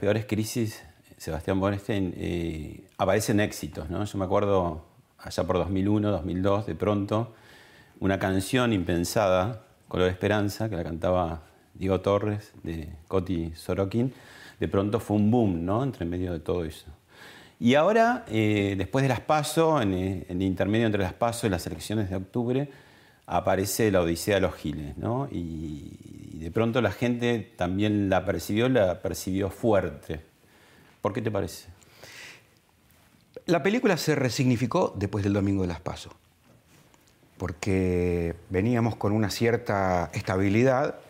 Peores crisis, Sebastián Bornstein, eh, aparecen éxitos. ¿no? Yo me acuerdo allá por 2001, 2002, de pronto, una canción impensada, Color Esperanza, que la cantaba Diego Torres, de Coti Sorokin, de pronto fue un boom, ¿no? Entre medio de todo eso. Y ahora, eh, después de las PASO, en, en, el intermedio entre las PASO y las elecciones de octubre, aparece la Odisea de los Giles, ¿no? De pronto la gente también la percibió, la percibió fuerte. ¿Por qué te parece? La película se resignificó después del Domingo de las Pasos, porque veníamos con una cierta estabilidad,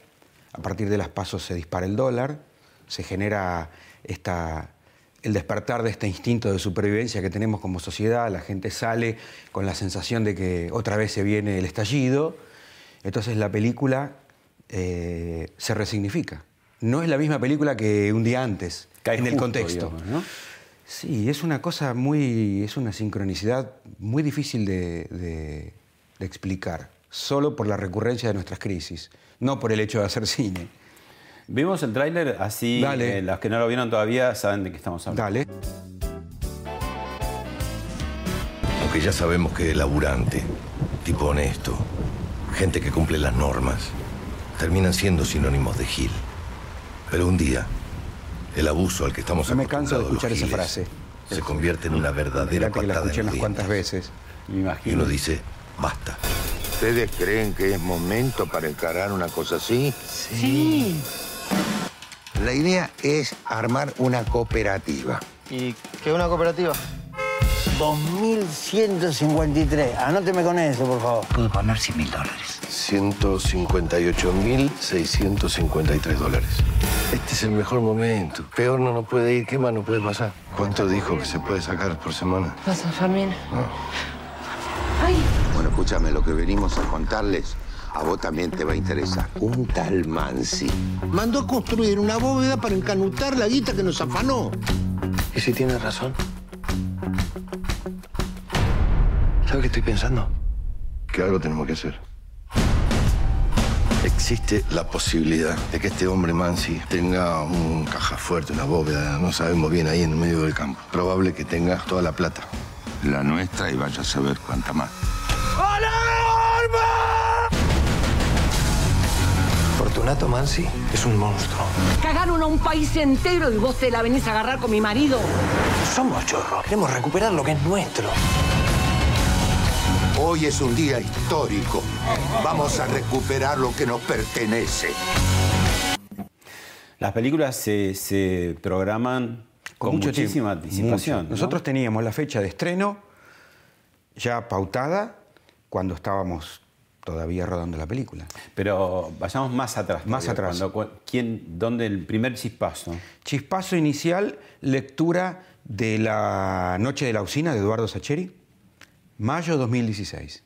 a partir de las Pasos se dispara el dólar, se genera esta, el despertar de este instinto de supervivencia que tenemos como sociedad, la gente sale con la sensación de que otra vez se viene el estallido, entonces la película eh, se resignifica. No es la misma película que un día antes, Cae en el contexto. digamos, ¿no? Sí, es una cosa muy, es una sincronicidad muy difícil de, de- de explicar, solo por la recurrencia de nuestras crisis, no por el hecho de hacer cine. Vimos el tráiler, así Dale. eh, los que no lo vieron todavía saben de qué estamos hablando. Dale. Aunque ya sabemos que es laburante, tipo honesto, gente que cumple las normas, terminan siendo sinónimos de Gil. Pero un día, el abuso al que estamos No me canso de acostumbrados escuchar los esa frase. Se convierte en una verdadera Fíjate que la patada escuché en los unas cuantas veces. Me Y imagino. uno dice, basta. ¿Ustedes creen que es momento para encarar una cosa así? Sí. La idea es armar una cooperativa. ¿Y qué es una cooperativa? 2.153. Anóteme con eso, por favor. Puedo poner 100 mil dólares. 158.653 dólares. Este es el mejor momento. Peor no nos puede ir. ¿Qué más nos puede pasar? ¿Cuánto dijo que se puede sacar por semana? pasa, Fermín? Ay, Bueno, escúchame, lo que venimos a contarles a vos también te va a interesar. Un tal Mansi mandó a construir una bóveda para encanutar la guita que nos afanó. ¿Y si tiene razón? ¿Sabe qué estoy pensando? Que algo tenemos que hacer. Existe la posibilidad de que este hombre Mansi tenga un caja fuerte, una bóveda, no sabemos bien, ahí en el medio del campo. Probable que tenga toda la plata. La nuestra y vaya a saber cuánta más. Fortunato Mansi es un monstruo. cagaron a un país entero y vos te la venís a agarrar con mi marido. Somos chorros. Queremos recuperar lo que es nuestro. Hoy es un día histórico. Vamos a recuperar lo que nos pertenece. Las películas se, se programan con, mucho muchísima tiempo, anticipación. mucho. ¿no? Nosotros teníamos la fecha de estreno ya pautada cuando estábamos todavía rodando la película. Pero vayamos más atrás. Más todavía, atrás. cuando- ¿quién, ¿Dónde el primer chispazo? Chispazo inicial, lectura de La Noche de la Usina de Eduardo Sacheri, mayo 2016.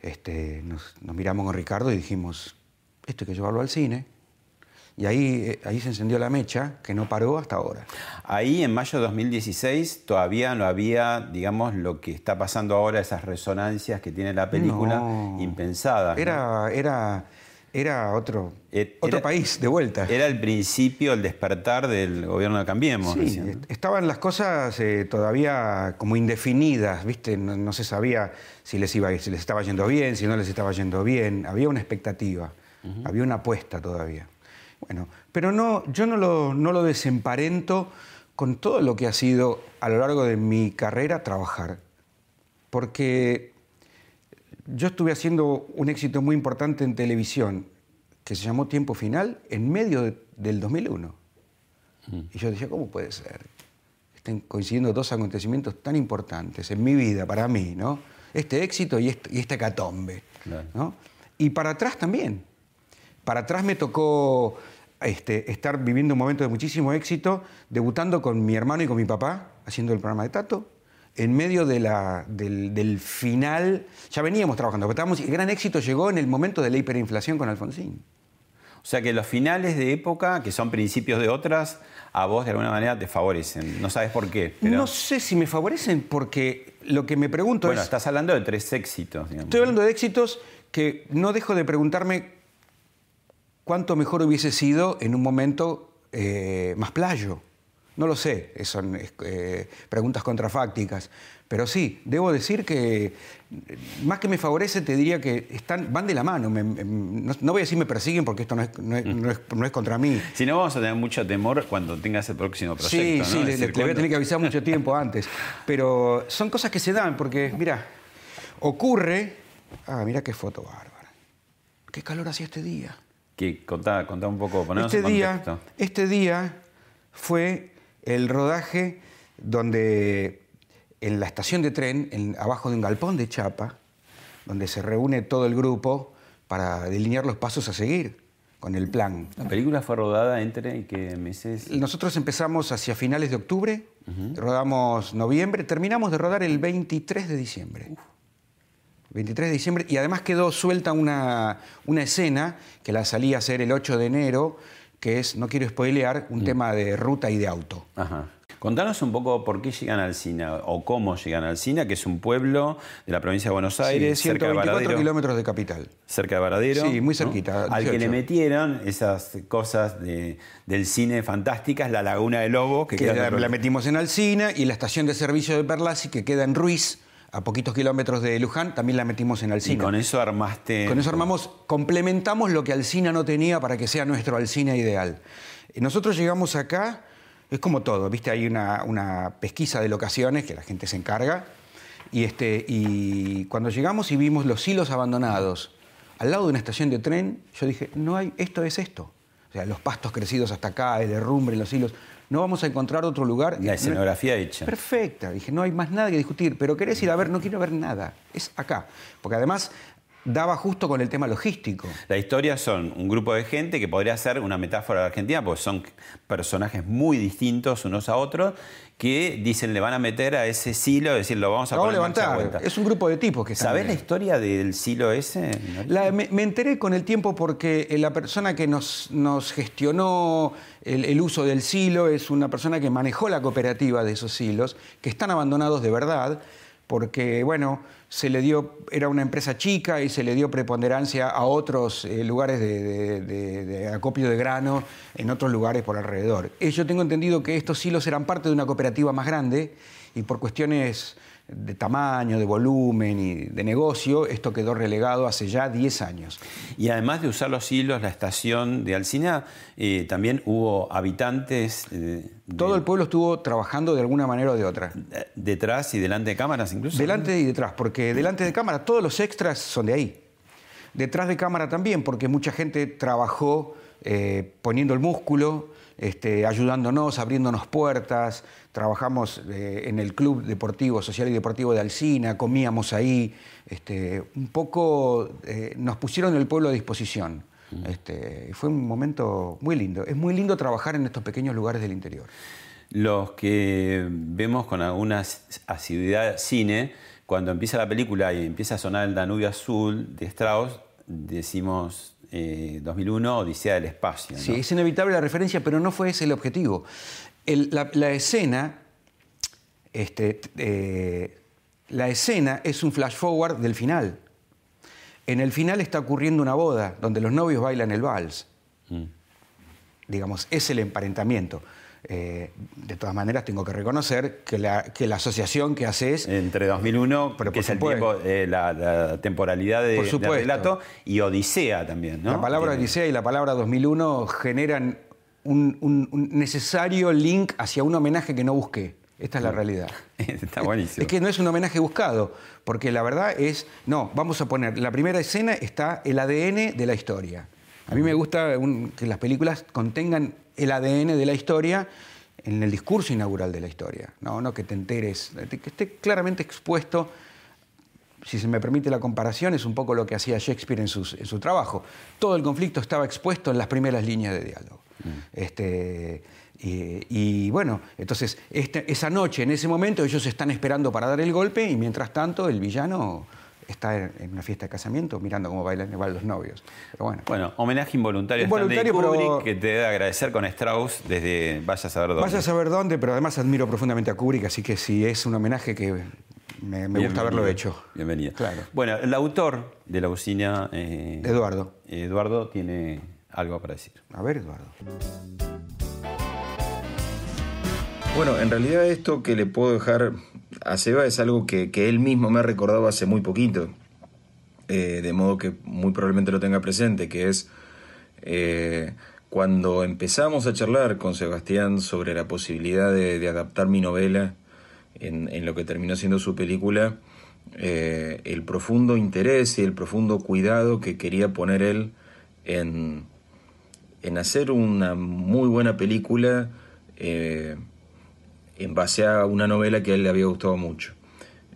Este, nos, nos miramos con Ricardo y dijimos, esto hay que llevarlo al cine. Y ahí, eh, ahí se encendió la mecha, que no paró hasta ahora. Ahí en mayo de 2016 todavía no había, digamos, lo que está pasando ahora, esas resonancias que tiene la película, No. impensadas. ¿no? Era, era, otro, Er- otro país de vuelta. Era el principio, el despertar del gobierno de Cambiemos. Estaban las cosas eh, todavía como indefinidas, ¿viste? No, no se sabía si les, iba, si les estaba yendo bien, si no les estaba yendo bien. Había una expectativa, había una apuesta todavía. Bueno, pero no, yo no lo, no lo desemparento con todo lo que ha sido a lo largo de mi carrera trabajar. Porque yo estuve haciendo un éxito muy importante en televisión que se llamó Tiempo Final en medio de- del 2001. Y yo decía, ¿cómo puede ser? Estén coincidiendo dos acontecimientos tan importantes en mi vida, para mí, ¿no? Este éxito y este, y esta catombe. Claro. ¿no? Y para atrás también. Para atrás me tocó este, estar viviendo un momento de muchísimo éxito, debutando con mi hermano y con mi papá, haciendo el programa de Tato. En medio de la- del, del final, ya veníamos trabajando, pero estábamos, el gran éxito llegó en el momento de la hiperinflación con Alfonsín. O sea que los finales de época, que son principios de otras, a vos de alguna manera te favorecen. No sabes por qué. Pero... No sé si me favorecen porque lo que me pregunto Bueno, es... estás hablando de tres éxitos. digamos. Estoy hablando de éxitos que no dejo de preguntarme cuánto mejor hubiese sido en un momento eh, más playo. No lo sé, eh, son eh, preguntas contrafácticas. Pero sí, debo decir que eh, más que me favorece, te diría que están, van de la mano. Me- me- no, no voy a decir me persiguen porque esto no es, no es- no es- contra mí. Si no, vamos a tener mucho temor cuando tengas el próximo proyecto. Sí, ¿no? sí, le, voy a tener que avisar mucho tiempo antes. Pero son cosas que se dan, porque, mira, ocurre. Ah, mira qué foto bárbara. Qué calor hacía este día. Que contá, contá un poco, ponernos Este en día, contexto. este día fue el rodaje donde en la estación de tren, en- abajo de un galpón de chapa, donde se reúne todo el grupo para delinear los pasos a seguir con el plan. La película fue rodada entre qué meses. Nosotros empezamos hacia finales de octubre, rodamos noviembre, terminamos de rodar el 23 de diciembre. 23 de diciembre, y además quedó suelta una, una escena que la salí a hacer el 8 de enero, que es, no quiero spoilear, un tema de ruta y de auto. Ajá. Contanos un poco por qué llegan al Alcina o cómo llegan al Alcina, que es un pueblo de la provincia de Buenos Aires, Sí, cerca de 124 Varadero. kilómetros de capital. Cerca de Varadero. Sí, muy ¿no? cerquita, Al que 18. le metieron esas cosas de- del cine fantásticas, La Laguna de Lobo, que, Que la, la metimos en Alcina y la estación de servicio de Perlasi, que queda en Ruiz, a poquitos kilómetros de Luján, también la metimos en Y Alcina. con eso armaste. Con eso armamos, complementamos lo que Alcina no tenía para que sea nuestro Alcina ideal. Y Nosotros llegamos acá, es como todo, ¿viste? Hay una, una pesquisa de locaciones que la gente se encarga. Y, este, y cuando llegamos y vimos los hilos abandonados al lado de una estación de tren, yo dije, no hay, esto es esto. O sea, los pastos crecidos hasta acá, el derrumbe en los hilos. No vamos a encontrar otro lugar. La escenografía hecha. Perfecta. Dije, no hay más nada que discutir. Pero querés ir a ver, no quiero ver nada. Es acá. Porque además daba justo con el tema logístico. La historia son un grupo de gente que podría ser una metáfora de Argentina, porque son personajes muy distintos unos a otros, que dicen le van a meter a ese silo, decir, lo vamos a en levantar. Es un grupo de tipos que ¿Sabés la historia del silo ese? La- me, me enteré con el tiempo porque eh, la persona que nos, nos gestionó el, el uso del silo es una persona que manejó la cooperativa de esos silos, que están abandonados de verdad, porque, bueno, se le dio, era una empresa chica y se le dio preponderancia a otros eh, lugares de, acopio de grano en otros lugares por alrededor. Eh, Yo tengo entendido que estos silos eran parte de una cooperativa más grande y por cuestiones de tamaño, de volumen y de negocio, esto quedó relegado hace ya 10 años. Y además de usar los hilos, la estación de Alcina, eh, también hubo habitantes eh, de- Todo el pueblo estuvo trabajando de alguna manera o de otra. de- detrás y delante de cámaras incluso. Delante y detrás, porque delante de cámara todos los extras son de ahí. Detrás de cámara también, porque mucha gente trabajó eh, poniendo el músculo, este, ayudándonos, abriéndonos puertas. Trabajamos eh, en el Club Deportivo, Social y Deportivo de Alcina, comíamos ahí. Este, un poco eh, nos pusieron el pueblo a disposición. Este, y fue un momento muy lindo. Es muy lindo trabajar en estos pequeños lugares del interior. Los que vemos con alguna asiduidad cine, cuando empieza la película y empieza a sonar el Danubio Azul de Strauss, decimos eh, 2001, Odisea del Espacio. ¿no? Sí, es inevitable la referencia, pero no fue ese el objetivo. El- la, la escena, este, eh, la escena es un flash forward del final. En el final está ocurriendo una boda donde los novios bailan el vals. Mm. Digamos, es el emparentamiento. Eh, de todas maneras, tengo que reconocer que la, que la asociación que haces Entre 2001, Pero que es el tiempo, eh, la, la temporalidad de, Por de supuesto. relato, y Odisea también, ¿no? La palabra Odisea y la palabra 2001 generan un, un- un necesario link hacia un homenaje que no busqué. Esta es la realidad. Está buenísimo. Es que no es un homenaje buscado, porque la verdad es, no, vamos a poner, la primera escena está el ADN de la historia. A mí me gusta un- que las películas contengan el ADN de la historia en el discurso inaugural de la historia, no, no que te enteres, que esté claramente expuesto si se me permite la comparación, es un poco lo que hacía Shakespeare en, sus- en su trabajo. Todo el conflicto estaba expuesto en las primeras líneas de diálogo. Este, y, y bueno, entonces este- esa noche, en ese momento, ellos están esperando para dar el golpe y mientras tanto el villano está en, una fiesta de casamiento mirando cómo bailan igual los novios. Pero bueno, Bueno, homenaje involuntario, Involuntario, a Stanley pero- Kubrick, que te debe agradecer con Strauss desde vaya a saber dónde. vaya a saber dónde, pero además admiro profundamente a Kubrick, así que si es un homenaje que me, me gusta haberlo hecho. Bienvenido. Claro. Bueno, el autor de la usina, eh, Eduardo. Eduardo, tiene algo para decir. A ver, Eduardo. Bueno, en realidad esto que le puedo dejar a Seba es algo que, que él mismo me ha recordado hace muy poquito, Eh, de modo que muy probablemente lo tenga presente, que es eh, cuando empezamos a charlar con Sebastián sobre la posibilidad de, de adaptar mi novela en, en lo que terminó siendo su película, eh, el profundo interés y el profundo cuidado que quería poner él en, en hacer una muy buena película eh, en base a una novela que a él le había gustado mucho.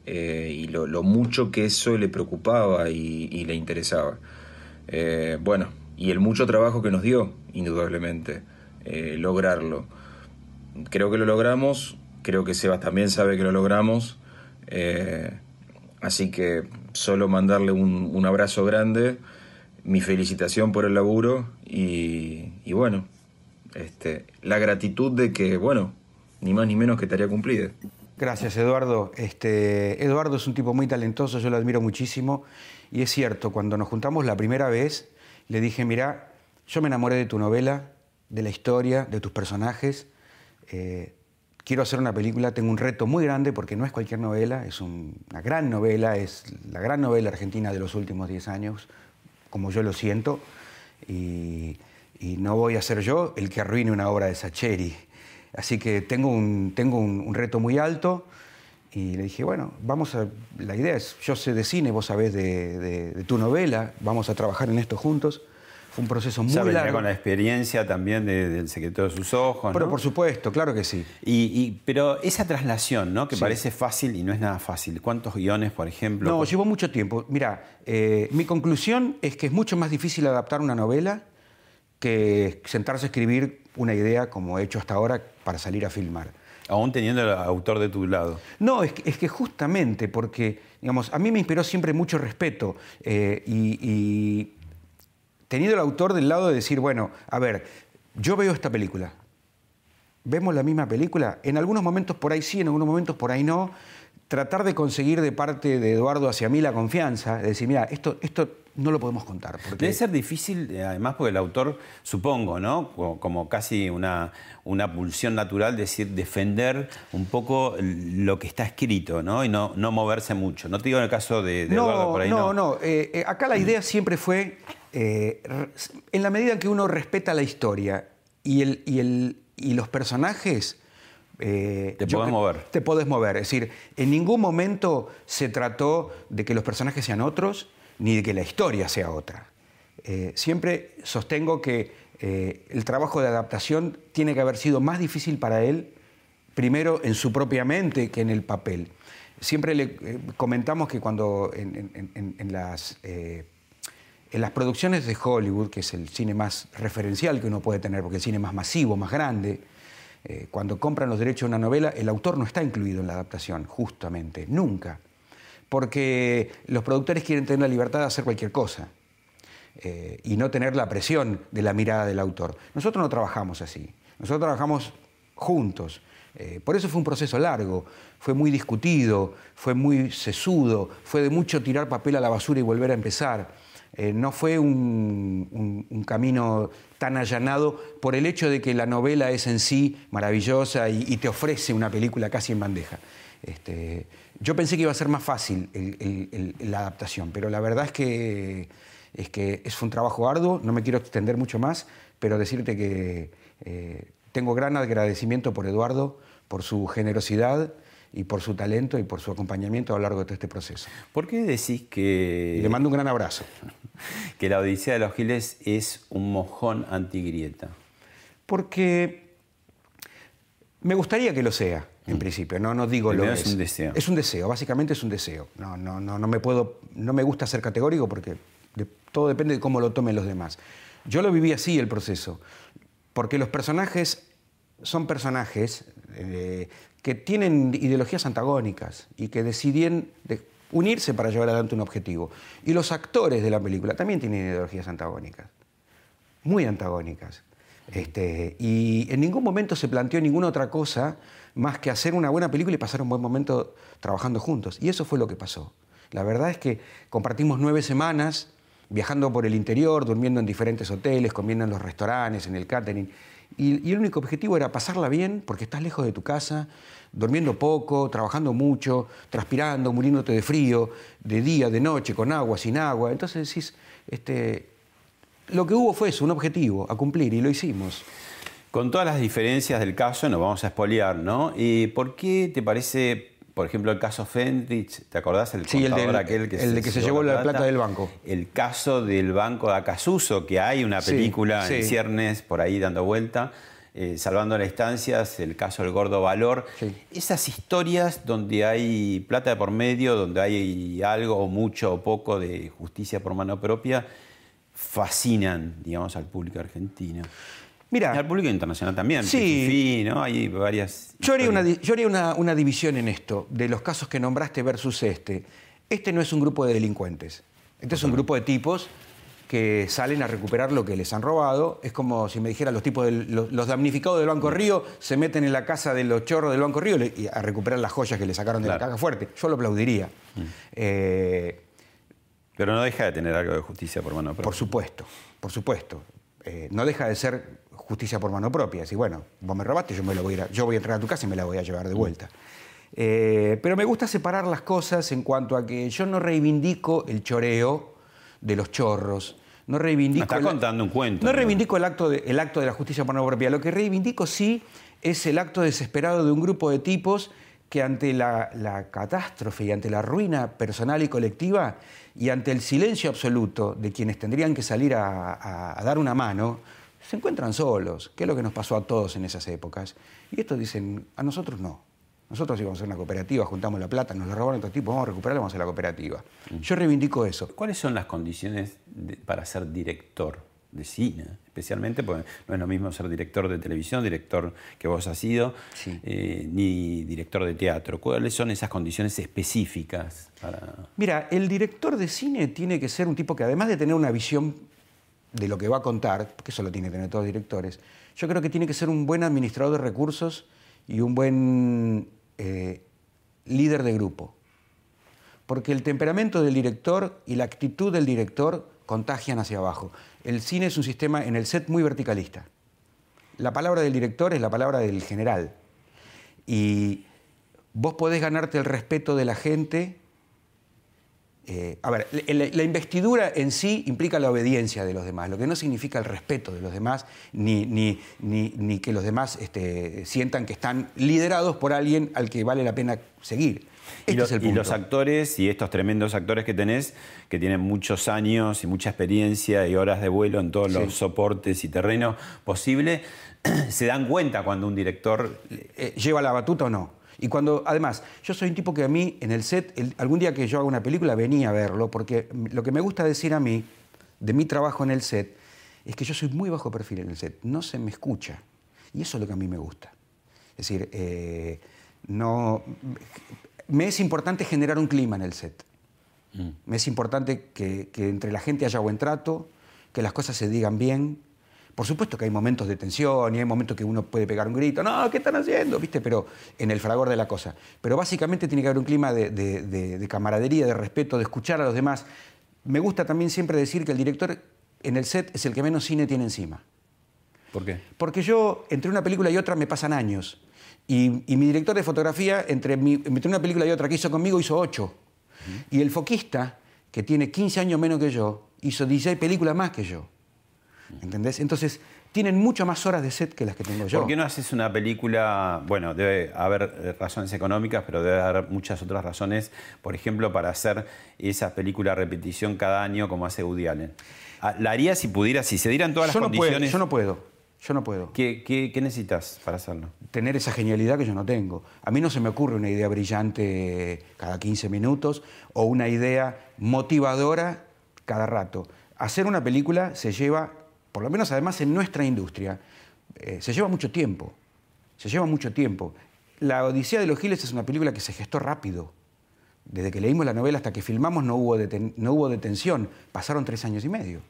Eh, y lo, mucho que eso le preocupaba y, le interesaba. Eh, bueno, y el mucho trabajo que nos dio, indudablemente, lograrlo. Creo que lo logramos, creo que Sebas también sabe que lo logramos, así que solo mandarle un, un abrazo grande, mi felicitación por el laburo y, bueno, este, la gratitud de que, bueno, ni más ni menos que tarea cumplida. Gracias, Eduardo. Este, Eduardo es un tipo muy talentoso, yo lo admiro muchísimo. Y es cierto, cuando nos juntamos la primera vez, le dije, mira, yo me enamoré de tu novela, de la historia, de tus personajes. Eh, quiero hacer una película, tengo un reto muy grande porque no es cualquier novela, es un- una gran novela, es la gran novela argentina de los últimos 10 años, como yo lo siento. Y, no voy a ser yo el que arruine una obra de Sacheri. Así que tengo un, tengo un, reto muy alto y le dije, bueno, vamos a, la idea es, yo sé de cine, vos sabés de tu novela, vamos a trabajar en esto juntos. Fue un proceso muy Ya largo. con la experiencia también de- del secreto de sus ojos. Pero ¿no? por supuesto, claro que sí. Y, y- pero esa traslación, ¿no? Que Sí. parece fácil y no es nada fácil. ¿Cuántos guiones, por ejemplo? No, llevó mucho tiempo. Mira, eh, mi conclusión es que es mucho más difícil adaptar una novela que sentarse a escribir una idea como he hecho hasta ahora para salir a filmar. Aún teniendo al autor de tu lado. No, es que, es que justamente porque, digamos, a mí me inspiró siempre mucho respeto eh, y, y teniendo el autor del lado de decir, bueno, a ver, yo veo esta película, vemos la misma película, en algunos momentos por ahí sí, en algunos momentos por ahí no, tratar de conseguir de parte de Eduardo hacia mí la confianza, de decir, mira, esto, esto no lo podemos contar. Porque Debe ser difícil, eh, además, porque el autor, supongo, ¿no? Co- Como casi una, una pulsión natural, decir, defender un poco lo que está escrito, ¿no? Y no, no moverse mucho. No te digo en el caso de, de Eduardo por ahí, no, no. no. eh, eh, acá la idea siempre fue, eh, en la medida en que uno respeta la historia y, el, y, el, y los personajes... eh, Te podés mover. Te podés mover. Es decir, en ningún momento se trató de que los personajes sean otros ni de que la historia sea otra. Eh, siempre sostengo que eh, el trabajo de adaptación tiene que haber sido más difícil para él, primero en su propia mente que en el papel. Siempre le eh, comentamos que cuando en, las, en las producciones de Hollywood, que es el cine más referencial que uno puede tener, porque el cine más masivo, más grande, cuando compran los derechos de una novela, el autor no está incluido en la adaptación, justamente, nunca. Porque los productores quieren tener la libertad de hacer cualquier cosa eh, y no tener la presión de la mirada del autor. Nosotros no trabajamos así, nosotros trabajamos juntos. Eh, por eso fue un proceso largo, fue muy discutido, fue muy sesudo, fue de mucho tirar papel a la basura y volver a empezar. Eh, no fue un, camino tan allanado por el hecho de que la novela es en sí maravillosa y, y te ofrece una película casi en bandeja. Este, yo pensé que iba a ser más fácil el- el- el- la adaptación, pero la verdad es que, es que es un trabajo arduo, no me quiero extender mucho más, pero decirte que eh, tengo gran agradecimiento por Eduardo, por su generosidad y por su talento y por su acompañamiento a lo largo de todo este proceso. ¿Por qué decís que... Y le mando un gran abrazo. Que la Odisea de los Giles es un mojón antigrieta. Porque me gustaría que lo sea, en principio. No, no digo lo Primero es. es un deseo. Es un deseo, básicamente es un deseo. No, no, no, no me puedo, no me gusta ser categórico porque de- todo depende de cómo lo tomen los demás. Yo lo viví así el proceso, porque los personajes son personajes eh, que tienen ideologías antagónicas y que deciden de- unirse para llevar adelante un objetivo. Y los actores de la película también tienen ideologías antagónicas muy antagónicas. Este, y en ningún momento se planteó ninguna otra cosa más que hacer una buena película y pasar un buen momento trabajando juntos. Y eso fue lo que pasó. La verdad es que compartimos nueve semanas viajando por el interior, durmiendo en diferentes hoteles, comiendo en los restaurantes, en el catering. Y, el único objetivo era pasarla bien, porque estás lejos de tu casa, durmiendo poco, trabajando mucho, transpirando, muriéndote de frío, de día, de noche, con agua, sin agua. Entonces decís, este, lo que hubo fue eso, un objetivo a cumplir y lo hicimos. Con todas las diferencias del caso, nos vamos a espolear, ¿no? ¿Y por qué te parece, por ejemplo, el caso Fendrich, ¿te acordás? El Sí, el del- aquel que el de que se llevó la plata del banco. El caso del banco de Acasuso, que hay una Sí, película en ciernes por ahí dando vuelta. eh, salvando las instancias, el caso del gordo valor. Sí. Esas historias donde hay plata de por medio, donde hay algo o mucho o poco de justicia por mano propia, fascinan, digamos, al público argentino. Y Mira, al público internacional también. Sí. Fifi, ¿no? Hay varias. yo haría, una, yo haría una, una división en esto, de los casos que nombraste versus este. Este no es un grupo de delincuentes. Este es un grupo de tipos que salen a recuperar lo que les han robado. Es como si me dijera los tipos del- los, los damnificados del Banco Río se meten en la casa de los chorros del Banco Río y a recuperar las joyas que le sacaron de la caja fuerte. Yo lo aplaudiría. Eh, Pero no deja de tener algo de justicia por mano propia. Por supuesto, por supuesto. Eh, no deja de ser justicia por mano propia. Decir, bueno, vos me robaste, yo, me lo voy a, ir a- yo voy a entrar a tu casa y me la voy a llevar de vuelta. Eh, pero me gusta separar las cosas en cuanto a que yo no reivindico el choreo de los chorros. No reivindico. Está el- contando un cuento, No reivindico el acto, de, el acto de la justicia por mano propia. Lo que reivindico sí es el acto desesperado de un grupo de tipos que ante la, la catástrofe y ante la ruina personal y colectiva y ante el silencio absoluto de quienes tendrían que salir a, a- a dar una mano, se encuentran solos, que es lo que nos pasó a todos en esas épocas. Y estos dicen, a nosotros no. Nosotros íbamos a hacer una cooperativa, juntamos la plata, nos la robaron otros tipos, vamos a recuperarla, vamos a hacer la cooperativa. Yo reivindico eso. ¿Cuáles son las condiciones de- para ser director de cine? Especialmente porque no es lo mismo ser director de televisión, director que vos has sido, Sí. eh, ni director de teatro. ¿Cuáles son esas condiciones específicas para.? Mira, el director de cine tiene que ser un tipo que además de tener una visión de lo que va a contar, porque eso lo tienen que tener todos los directores, yo creo que tiene que ser un buen administrador de recursos y un buen eh, líder de grupo. Porque el temperamento del director y la actitud del director contagian hacia abajo. El cine es un sistema en el set muy verticalista. La palabra del director es la palabra del general. Y vos podés ganarte el respeto de la gente. Eh, a ver, la, la investidura en sí implica la obediencia de los demás, lo que no significa el respeto de los demás, ni, ni- ni- ni que los demás este, sientan que están liderados por alguien al que vale la pena seguir. Este y, los, es el y punto. los actores y estos tremendos actores que tenés, que tienen muchos años y mucha experiencia y horas de vuelo en todos Sí. los soportes y terrenos posibles, se dan cuenta cuando un director eh, lleva la batuta o no. Y cuando, además, yo soy un tipo que a mí en el set, el- algún día que yo haga una película venía a verlo, porque lo que me gusta decir a mí, de mi trabajo en el set, es que yo soy muy bajo perfil en el set, no se me escucha. Y eso es lo que a mí me gusta. Es decir, eh, no, me es importante generar un clima en el set. Me es importante que, que entre la gente haya buen trato, que las cosas se digan bien. Por supuesto que hay momentos de tensión y hay momentos que uno puede pegar un grito, no, ¿qué están haciendo? ¿Viste? Pero en el fragor de la cosa. Pero básicamente tiene que haber un clima de, de- de- de camaradería, de respeto, de escuchar a los demás. Me gusta también siempre decir que el director en el set es el que menos cine tiene encima. ¿Por qué? Porque yo, entre una película y otra, me pasan años. Y, y mi director de fotografía, entre, mi- entre una película y otra que hizo conmigo, hizo ocho. Y el foquista, que tiene 15 años menos que yo, hizo 16 películas más que yo. ¿Entendés? Entonces, tienen mucho más horas de set que las que tengo yo. ¿Por qué no haces una película? Bueno, debe haber eh, razones económicas, pero debe haber muchas otras razones. Por ejemplo, para hacer esa película a repetición cada año como hace Woody Allen. Ah, ¿La harías si pudieras, si se dieran todas yo las no condiciones? Puedo, yo no puedo. Yo no puedo. ¿Qué, qué, qué necesitas para hacerlo? Tener esa genialidad que yo no tengo. A mí no se me ocurre una idea brillante cada 15 minutos o una idea motivadora cada rato. Hacer una película se lleva, por lo menos además en nuestra industria, eh, se lleva mucho tiempo. Se lleva mucho tiempo. La Odisea de los Giles es una película que se gestó rápido. Desde que leímos la novela hasta que filmamos no hubo, deten- no hubo detención. Pasaron tres años y medio.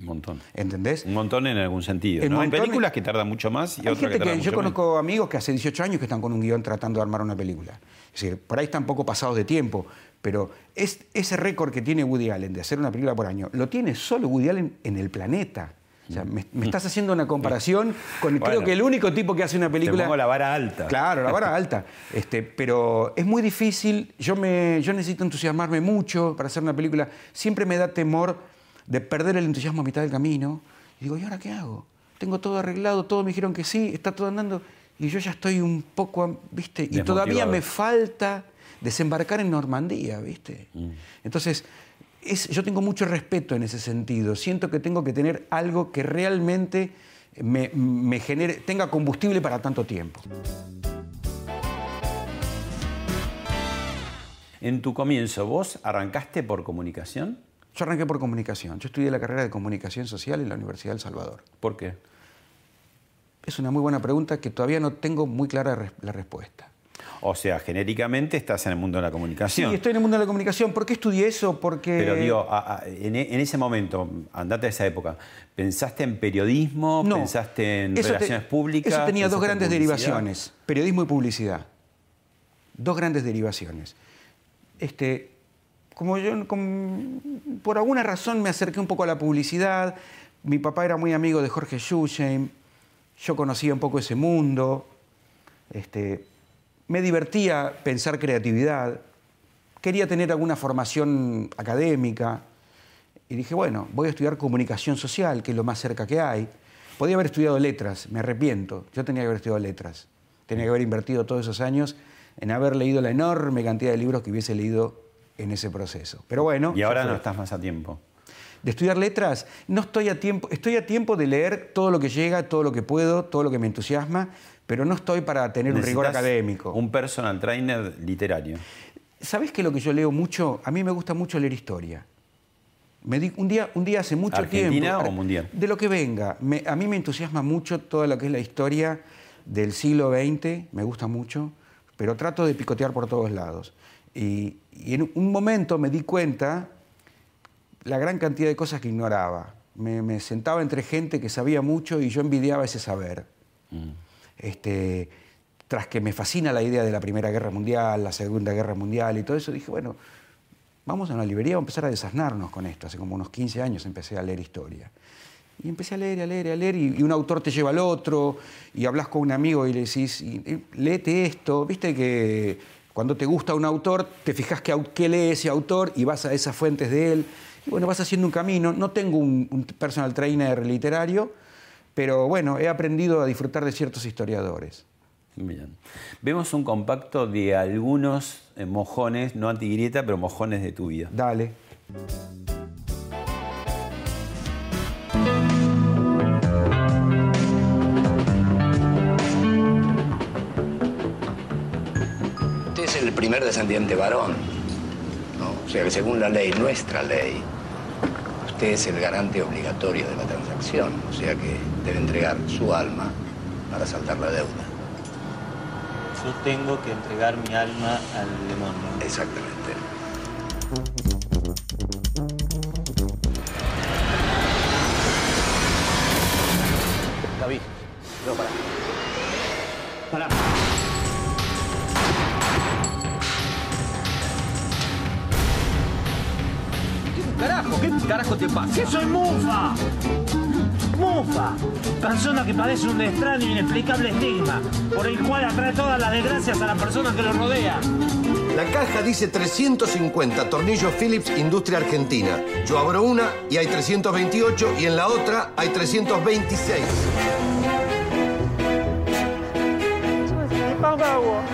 Un montón. ¿Entendés? Un montón en algún sentido. En ¿no? Hay películas que tardan mucho más y Hay otras gente que que, yo conozco amigos que hace 18 años que están con un guion tratando de armar una película. Es decir, por ahí están poco pasados de tiempo, pero es, ese récord que tiene Woody Allen de hacer una película por año, lo tiene solo Woody Allen en el planeta. O sea, me, me estás haciendo una comparación con creo que el único tipo que hace una película. Te pongo la vara alta. Claro, la vara alta. Este, pero es muy difícil. Yo, me, yo necesito entusiasmarme mucho para hacer una película. Siempre me da temor de perder el entusiasmo a mitad del camino. Y digo, ¿y ahora qué hago? Tengo todo arreglado, todos me dijeron que sí, está todo andando. Y yo ya estoy un poco, ¿viste? Y todavía me falta desembarcar en Normandía, ¿viste? Entonces, es- yo tengo mucho respeto en ese sentido. Siento que tengo que tener algo que realmente me, me genere, tenga combustible para tanto tiempo. En tu comienzo, ¿vos arrancaste por comunicación? Yo arranqué por comunicación. Yo estudié la carrera de comunicación social en la Universidad del Salvador. ¿Por qué? Es una muy buena pregunta que todavía no tengo muy clara la respuesta. O sea, genéricamente estás en el mundo de la comunicación. Sí, estoy en el mundo de la comunicación. ¿Por qué estudié eso? Porque... Pero digo, a- a- en, en ese momento, andate a esa época, ¿pensaste en periodismo? No. ¿Pensaste en Eso te- relaciones públicas? Eso tenía dos ¿Pensaste en grandes derivaciones, periodismo y publicidad. Dos grandes derivaciones. Este, como yo, como- por alguna razón me acerqué un poco a la publicidad, mi papá era muy amigo de Jorge Schusheim, yo conocía un poco ese mundo, este, me divertía pensar creatividad, quería tener alguna formación académica, y dije, bueno, voy a estudiar comunicación social, que es lo más cerca que hay. Podía haber estudiado letras, me arrepiento. Yo tenía que haber estudiado letras. Tenía que haber invertido todos esos años en haber leído la enorme cantidad de libros que hubiese leído en ese proceso. Pero bueno. Y ahora no estás más a tiempo. De estudiar letras, no estoy a tiempo. Estoy a tiempo de leer todo lo que llega, todo lo que puedo, todo lo que me entusiasma, pero no estoy para tener un rigor académico. Un personal trainer literario. ¿Sabes qué lo que yo leo mucho? A mí me gusta mucho leer historia. Me di- un, día, un día hace mucho ¿Argentina tiempo. o mundial? De lo que venga. Me- a mí me entusiasma mucho toda lo que es la historia del siglo XX, me gusta mucho, pero trato de picotear por todos lados. Y, y en un momento me di cuenta la gran cantidad de cosas que ignoraba. Me, me sentaba entre gente que sabía mucho y yo envidiaba ese saber. Este, tras que me fascina la idea de la Primera Guerra Mundial, la Segunda Guerra Mundial y todo eso, dije, bueno, vamos a una librería, vamos a empezar a desasnarnos con esto. Hace como unos 15 años empecé a leer historia. Y empecé a leer, a leer, a leer, y, un autor te lleva al otro, y hablas con un amigo y le decís, y- y léete esto. Viste que cuando te gusta un autor, te fijas qué, qué lee ese autor y vas a esas fuentes de él. Y bueno, vas haciendo un camino. No tengo un personal trainer literario, pero bueno, he aprendido a disfrutar de ciertos historiadores. Bien. Vemos un compacto de algunos eh, mojones, no antigrieta, pero mojones de tu vida. Dale. Usted es el primer descendiente varón. ¿no? O sea que según la ley, nuestra ley, usted es el garante obligatorio de la transacción. O sea que debe entregar su alma para saldar la deuda. Yo tengo que entregar mi alma al demonio. Exactamente. David, no, para. Pará. Carajo, ¿qué carajo te pasa? ¡Que soy mufa! Mufa, persona que padece un extraño e inexplicable estigma, por el cual atrae todas las desgracias a la persona que lo rodea. La caja dice 350 tornillos Philips Industria Argentina. Yo abro una y hay 328 y en la otra hay 326.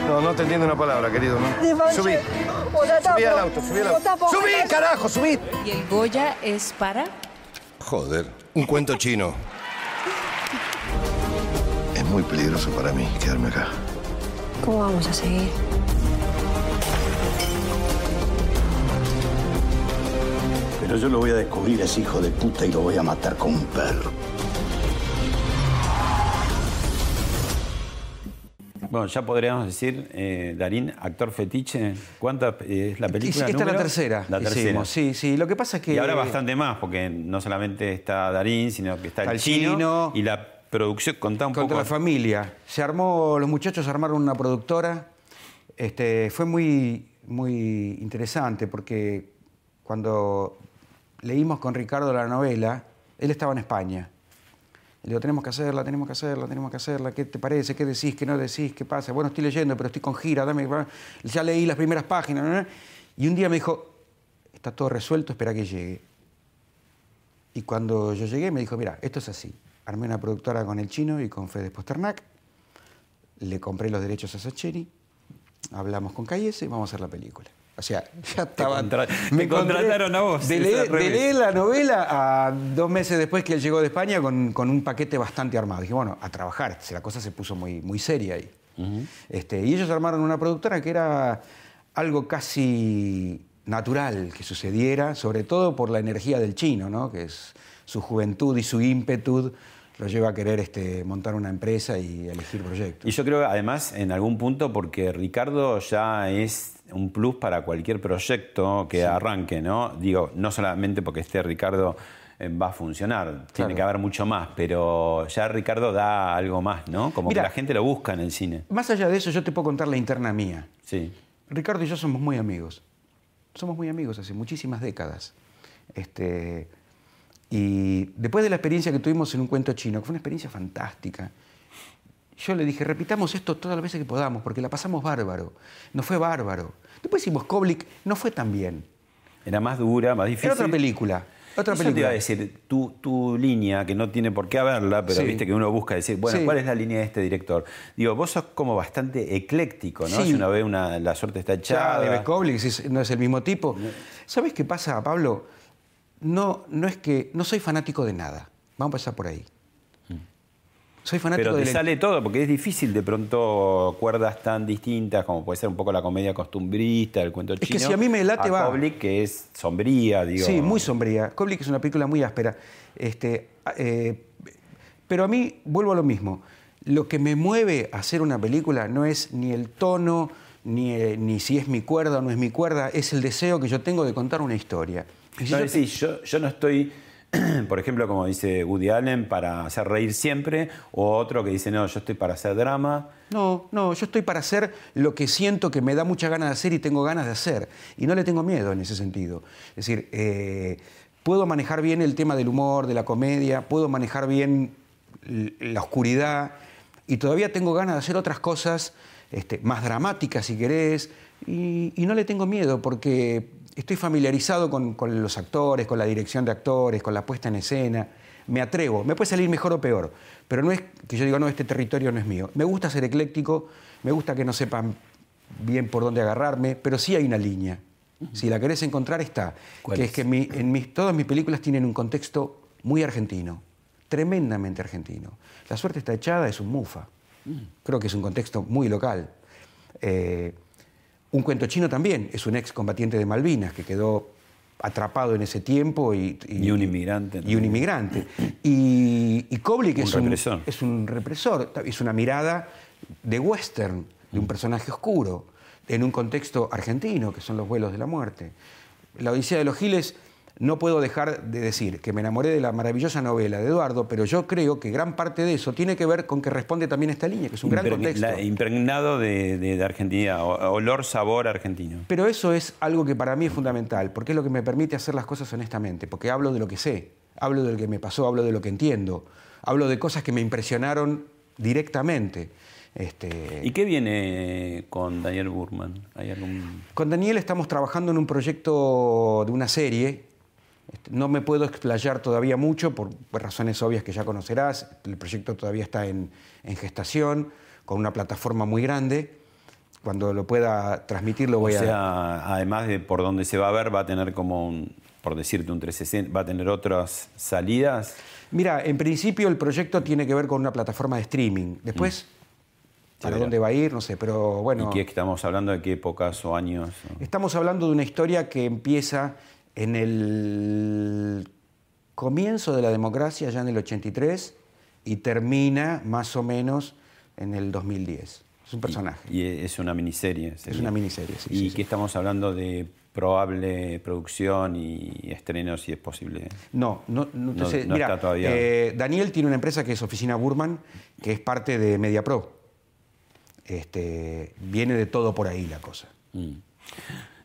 No, no te entiendo una palabra, querido. ¿no? Subí. Subí al auto, subí al auto. ¡Subí, carajo, subí! ¿Y el Goya es para? Joder, un cuento chino. Es muy peligroso para mí quedarme acá. ¿Cómo vamos a seguir? Pero yo lo voy a descubrir, ese hijo de puta, y lo voy a matar con un perro. Bueno, ya podríamos decir, eh, Darín, actor fetiche, ¿cuánta eh, es la película? Esta es la número? tercera. La tercera. hicimos. Sí, sí. Lo que pasa es que. Y ahora bastante más, porque no solamente está Darín, sino que está, Está el el chino, chino. y la producción, contá un Contra poco. la familia. Se armó, los muchachos armaron una productora. Este, fue muy, muy interesante porque cuando leímos con Ricardo la novela, él estaba en España. Le digo, tenemos que hacerla, tenemos que hacerla, tenemos que hacerla. ¿Qué te parece? ¿Qué decís? ¿Qué no decís? ¿Qué pasa? Bueno, estoy leyendo, pero estoy con gira. Dame, ya leí las primeras páginas. Y un día me dijo, está todo resuelto, espera que llegue. Y cuando yo llegué me dijo, mira, esto es así. Armé una productora con el chino y con Fede Posternak. Le compré los derechos a Sacheri. Hablamos con Cayese y vamos a hacer la película. O sea, ya estaba... contra- te encontré contrataron a vos, leer, de leer la novela a dos meses después que él llegó de España con, con un paquete bastante armado. Dije, bueno, a trabajar. La cosa se puso muy, muy seria ahí. Este, y ellos armaron una productora que era algo casi natural que sucediera, sobre todo por la energía del chino, ¿no? que es su juventud y su ímpetu lo lleva a querer este, montar una empresa y elegir proyectos. Y yo creo, además, en algún punto, porque Ricardo ya es un plus para cualquier proyecto que arranque, ¿no? Digo, no solamente porque esté Ricardo eh, va a funcionar, tiene que haber mucho más, pero ya Ricardo da algo más, ¿no? Como que la gente lo busca en el cine. Más allá de eso, yo te puedo contar la interna mía. Sí. Ricardo y yo somos muy amigos. Somos muy amigos hace muchísimas décadas. Este, y después de la experiencia que tuvimos en un cuento chino, que fue una experiencia fantástica, yo le dije, repitamos esto todas las veces que podamos, porque la pasamos bárbaro. No fue bárbaro. Después hicimos Koblik, no fue tan bien. Era más dura, más difícil. Era otra película. Otra Eso te película. iba a decir, tu, tu línea, que no tiene por qué haberla, pero Sí. viste que uno busca decir, bueno, Sí. ¿cuál es la línea de este director? Digo, vos sos como bastante ecléctico, ¿no? Sí. Si uno ve una, La suerte está echada. de Koblik, si no es el mismo tipo. ¿Sabes qué pasa, Pablo? No, no es que no soy fanático de nada. Vamos a empezar por ahí. Soy fanático. Pero te del- sale todo, porque es difícil de pronto cuerdas tan distintas como puede ser un poco la comedia costumbrista, el cuento que chino. si a mí me late, a va. Kubrick, que es sombría, digo. Sí, muy sombría. Koblik es una película muy áspera. Este, eh, pero a mí, vuelvo a lo mismo. Lo que me mueve a hacer una película no es ni el tono, ni, eh, ni si es mi cuerda o no es mi cuerda, es el deseo que yo tengo de contar una historia. Y si No, yo- sí, yo, yo no estoy, por ejemplo, como dice Woody Allen, para hacer reír siempre, o otro que dice, no, yo estoy para hacer drama. No, no, yo estoy para hacer lo que siento que me da mucha ganas de hacer y tengo ganas de hacer. Y no le tengo miedo en ese sentido. Es decir, eh, puedo manejar bien el tema del humor, de la comedia, puedo manejar bien la oscuridad y todavía tengo ganas de hacer otras cosas este, más dramáticas, si querés, y no le tengo miedo porque estoy familiarizado con, con los actores, con la dirección de actores, con la puesta en escena. Me atrevo, me puede salir mejor o peor, pero no es que yo diga, no, este territorio no es mío. Me gusta ser ecléctico, me gusta que no sepan bien por dónde agarrarme, pero sí hay una línea. Si la querés encontrar, está. ¿Cuál Que es? es que mi- en mis, todas mis películas tienen un contexto muy argentino, tremendamente argentino. La suerte está echada, es un mufa. Creo que es un contexto muy local. Eh, un cuento chino también es un ex combatiente de Malvinas que quedó atrapado en ese tiempo y, Y un inmigrante. y un inmigrante. Y, y Koblik Un es, represor. Un, es un represor, es una mirada de western, de un personaje oscuro, en un contexto argentino, que son los vuelos de la muerte. La Odisea de los Giles, no puedo dejar de decir que me enamoré de la maravillosa novela de Eduardo, pero yo creo que gran parte de eso tiene que ver con que responde también a esta línea, que es un gran contexto. la- impregnado de, de- de Argentina, olor, sabor argentino. Pero eso es algo que para mí es fundamental, porque es lo que me permite hacer las cosas honestamente, porque hablo de lo que sé, hablo de lo que me pasó, hablo de lo que entiendo, hablo de cosas que me impresionaron directamente. Este, ¿Y qué viene con Daniel Burman? ¿Hay algún... Con Daniel estamos trabajando en un proyecto de una serie. Este, No me puedo explayar todavía mucho por razones obvias que ya conocerás. El proyecto todavía está en, en gestación, con una plataforma muy grande. Cuando lo pueda transmitir lo voy o a... sea, además de por dónde se va a ver, va a tener como un, por decirte, un 360, va a tener otras salidas. Mira, en principio el proyecto tiene que ver con una plataforma de streaming. Después, para verá. dónde va a ir, no sé, pero bueno. ¿Y qué estamos hablando de qué épocas o años? Estamos hablando de una historia que empieza en el comienzo de la democracia, ya en el 83, y termina más o menos en el 2010. Es un personaje. Y es una miniserie. sería. una miniserie, sí, ¿Y sí, qué estamos hablando de probable producción y estreno, si es posible? No, no, no, no Mira, está todavía. eh, Daniel tiene una empresa que es Oficina Burman, que es parte de MediaPro. Este, viene de todo por ahí la cosa. Mm.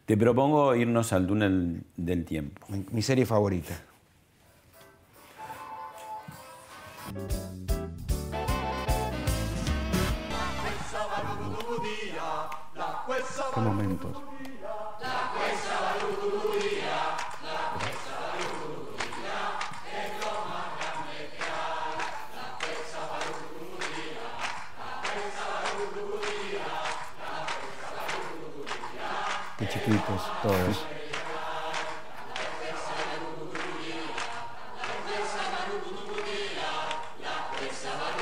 Te propongo irnos al túnel del tiempo. Mi, serie favorita. Qué momentos. Todos.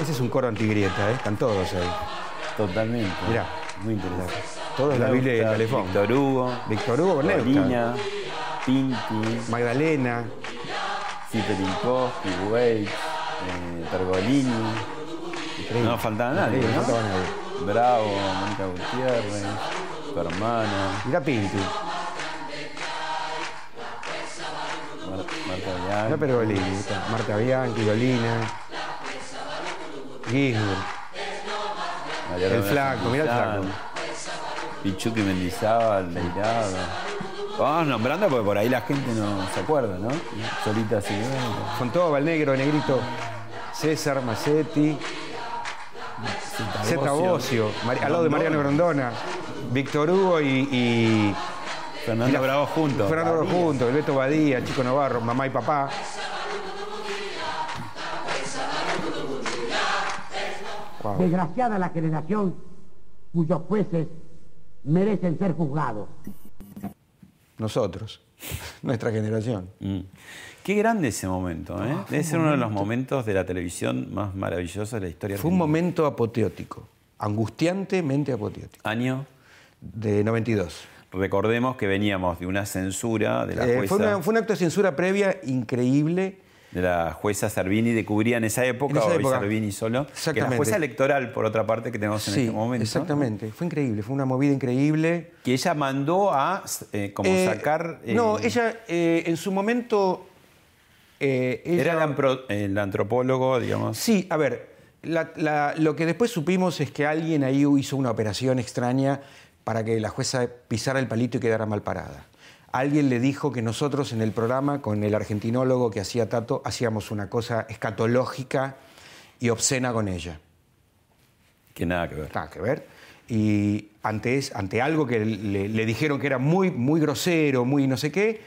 Ese es un coro antigrieta, ¿eh? están todos ahí. Totalmente. Mirá, Muy interesante. todos la Biblia y el teléfono. Víctor Hugo, Víctor Hugo. Corina, Pinti, Magdalena, Ciperinkowski, Weitz, eh, Pergolini. No faltaba nadie, ¿no? no faltaba nadie. Bravo, Mónica Gutiérrez, tu hermana, Mirá Pinti, Está Marta Bianchi, Lolina, Gisbert, María el flaco, mirá el flaco. Pichuqui Mendizábal, Leirado. Vamos nombrando porque por ahí la gente no se acuerda, ¿no? Solita Silvestre. Fontova, el negro, el negrito, César, Macetti, Zeta Bocio, al lado de Mariano Grondona, Víctor Hugo y, y Fernando Mira, Bravo juntos. Fernando Bravo juntos, el Beto Badía, Chico Navarro, mamá y papá. Wow. Desgraciada la generación cuyos jueces merecen ser juzgados. Nosotros, nuestra generación. Mm. Qué grande ese momento, ¿eh? Ah, Debe un ser uno de los momento. momentos de la televisión más maravillosos de la historia Fue un momento apoteótico, angustiantemente apoteótico. Año. De 92. Recordemos que veníamos de una censura de la Eh, jueza, fue, una- fue un acto de censura previa increíble. de la jueza Servini de Cubría en esa época, En esa. Servini solo. Que la Exactamente. jueza electoral, por otra parte, que tenemos en Sí, este momento. exactamente. Fue increíble, fue una movida increíble. Que ella mandó a eh, como Eh, sacar. No, ella en su momento. ella- Era el, antropólogo, digamos. Sí, a ver, la- la- lo que después supimos es que alguien ahí hizo una operación extraña para que la jueza pisara el palito y quedara mal parada. Alguien le dijo que nosotros en el programa, con el argentinólogo que hacía Tato, hacíamos una cosa escatológica y obscena con ella. Que nada que ver. Nada que ver. Y ante, es- ante algo que le, le dijeron que era muy, muy grosero, muy no sé qué,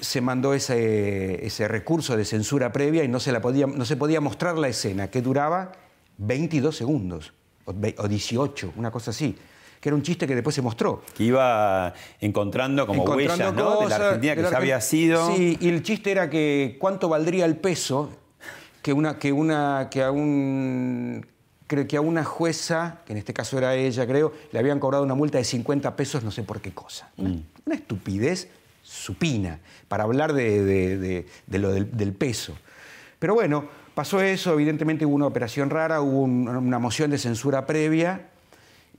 se mandó ese, ese recurso de censura previa y no se, la podía, no se podía mostrar la escena, que duraba 22 segundos, o 18, una cosa así. Que era un chiste que después se mostró. Que iba encontrando como Encontrando huellas ¿no? de la Argentina que la ya había sido. Sí, y el chiste era que cuánto valdría el peso que una que una que a un creo que a una jueza, que en este caso era ella, creo, le habían cobrado una multa de 50 pesos, no sé por qué cosa. Una, Mm. una estupidez supina para hablar de, de- de- de lo del, del peso. Pero bueno, pasó eso, evidentemente hubo una operación rara, hubo un- una moción de censura previa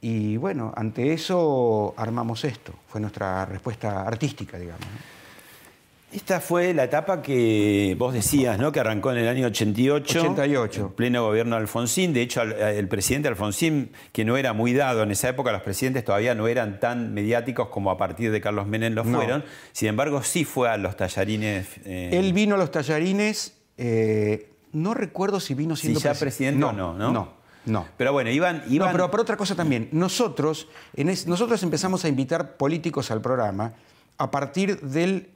y bueno, ante eso armamos esto. Fue nuestra respuesta artística, digamos. ¿no? Esta fue la etapa que vos decías, ¿no? Que arrancó en el año 88. 88. en pleno gobierno de Alfonsín. De hecho, al- el presidente Alfonsín, que no era muy dado en esa época, los presidentes todavía no eran tan mediáticos como a partir de Carlos Menem lo No. fueron. Sin embargo, sí fue a los tallarines. eh, Él vino a los tallarines Eh, no recuerdo si vino Si siendo ya presi- presidente o no, ¿no? No, no. Pero bueno, iban... iban No, pero por otra cosa también. Nosotros, en es- nosotros empezamos a invitar políticos al programa a partir del.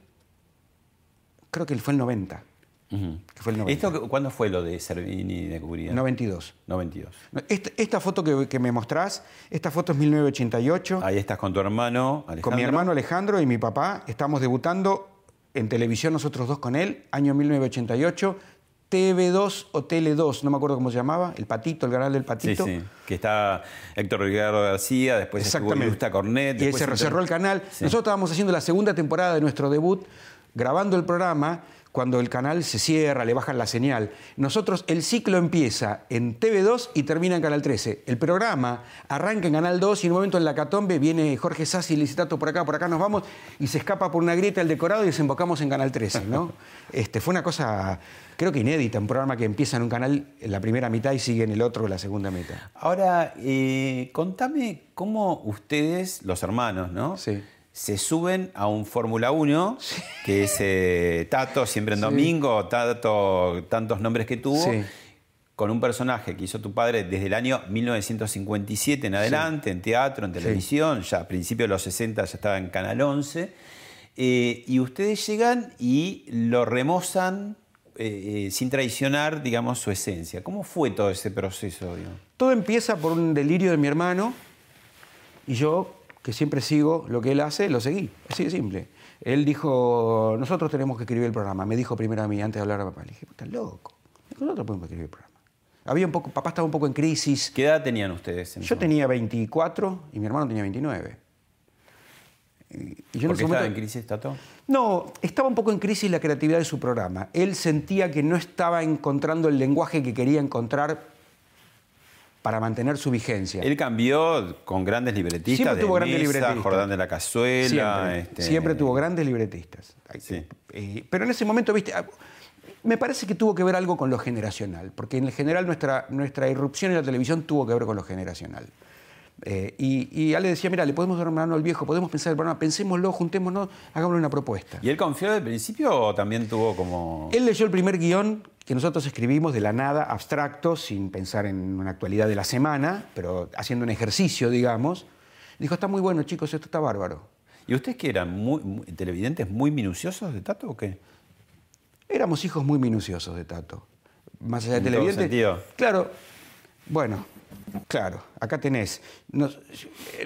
Creo que fue el 90. Ujú. que fue el 90. ¿Esto, ¿Cuándo fue lo de Servini de Curía? 92. 92. Esta, esta foto que, que me mostrás, esta foto es 1988. Ahí estás con tu hermano Alejandro. Con mi hermano Alejandro y mi papá estamos debutando en televisión nosotros dos con él, año 1988, TV2 o Tele2, no me acuerdo cómo se llamaba, el Patito, el canal del Sí, Patito. sí. Que está Héctor Ricardo García, después estuvo. Ilusta Cornet. Y se cerró el canal. Sí. Nosotros estábamos haciendo la segunda temporada de nuestro debut, grabando el programa. Cuando el canal se cierra, le bajan la señal. Nosotros, el ciclo empieza en TV2 y termina en Canal 13. El programa arranca en Canal 2 y en un momento en la catombe viene Jorge Sassi y Licitato por acá, por acá nos vamos y se escapa por una grieta el decorado y desembocamos en Canal 13, ¿no? este, fue una cosa, creo que inédita, un programa que empieza en un canal en la primera mitad y sigue en el otro la segunda mitad. Ahora, eh, contame cómo ustedes, los hermanos, ¿no? Sí. Se suben a un Fórmula 1, que es eh, Tato, siempre en domingo, Tato, tantos nombres que tuvo, Sí. con un personaje que hizo tu padre desde el año 1957 en adelante, en teatro, en televisión, ya a principios de los 60 ya estaba en Canal 11, eh, y ustedes llegan y lo remozan eh, eh, sin traicionar, digamos, su esencia. ¿Cómo fue todo ese proceso? digamos? Todo empieza por un delirio de mi hermano y yo, que siempre sigo lo que él hace, lo seguí. Así de simple. Él dijo, nosotros tenemos que escribir el programa. Me dijo primero a mí, antes de hablar a papá. Le dije, estás loco. Nosotros podemos escribir el programa. Había un poco, papá estaba un poco en crisis. ¿Qué edad tenían ustedes? en Yo tenía 24 y mi hermano tenía 29. Y- yo en ¿Por estaba en crisis Tato? no, estaba un poco en crisis la creatividad de su programa. Él sentía que no estaba encontrando el lenguaje que quería encontrar para mantener su vigencia. Él cambió con grandes libretistas, Siempre de tuvo grandes libretistas. Jordán de la Cazuela. Siempre, este, siempre tuvo grandes libretistas. Sí. Eh, pero en ese momento, viste, ah, me parece que tuvo que ver algo con lo generacional, porque en general nuestra, nuestra irrupción en la televisión tuvo que ver con lo generacional. Eh, y, y Ale decía, mira, le podemos dar una mano al viejo, podemos pensar el programa, pensémoslo, juntémonos, hagámosle una propuesta. ¿Y él confió desde el principio o también tuvo como.? Él leyó el primer guion que nosotros escribimos de la nada, abstracto, sin pensar en una actualidad de la semana, pero haciendo un ejercicio, digamos. Dijo, está muy bueno, chicos, esto está bárbaro. ¿Y ustedes que eran muy, muy- televidentes muy minuciosos de Tato o qué? Éramos hijos muy minuciosos de Tato. Más allá de En todo televidente. sentido. Claro, bueno, claro, acá tenés. Nos-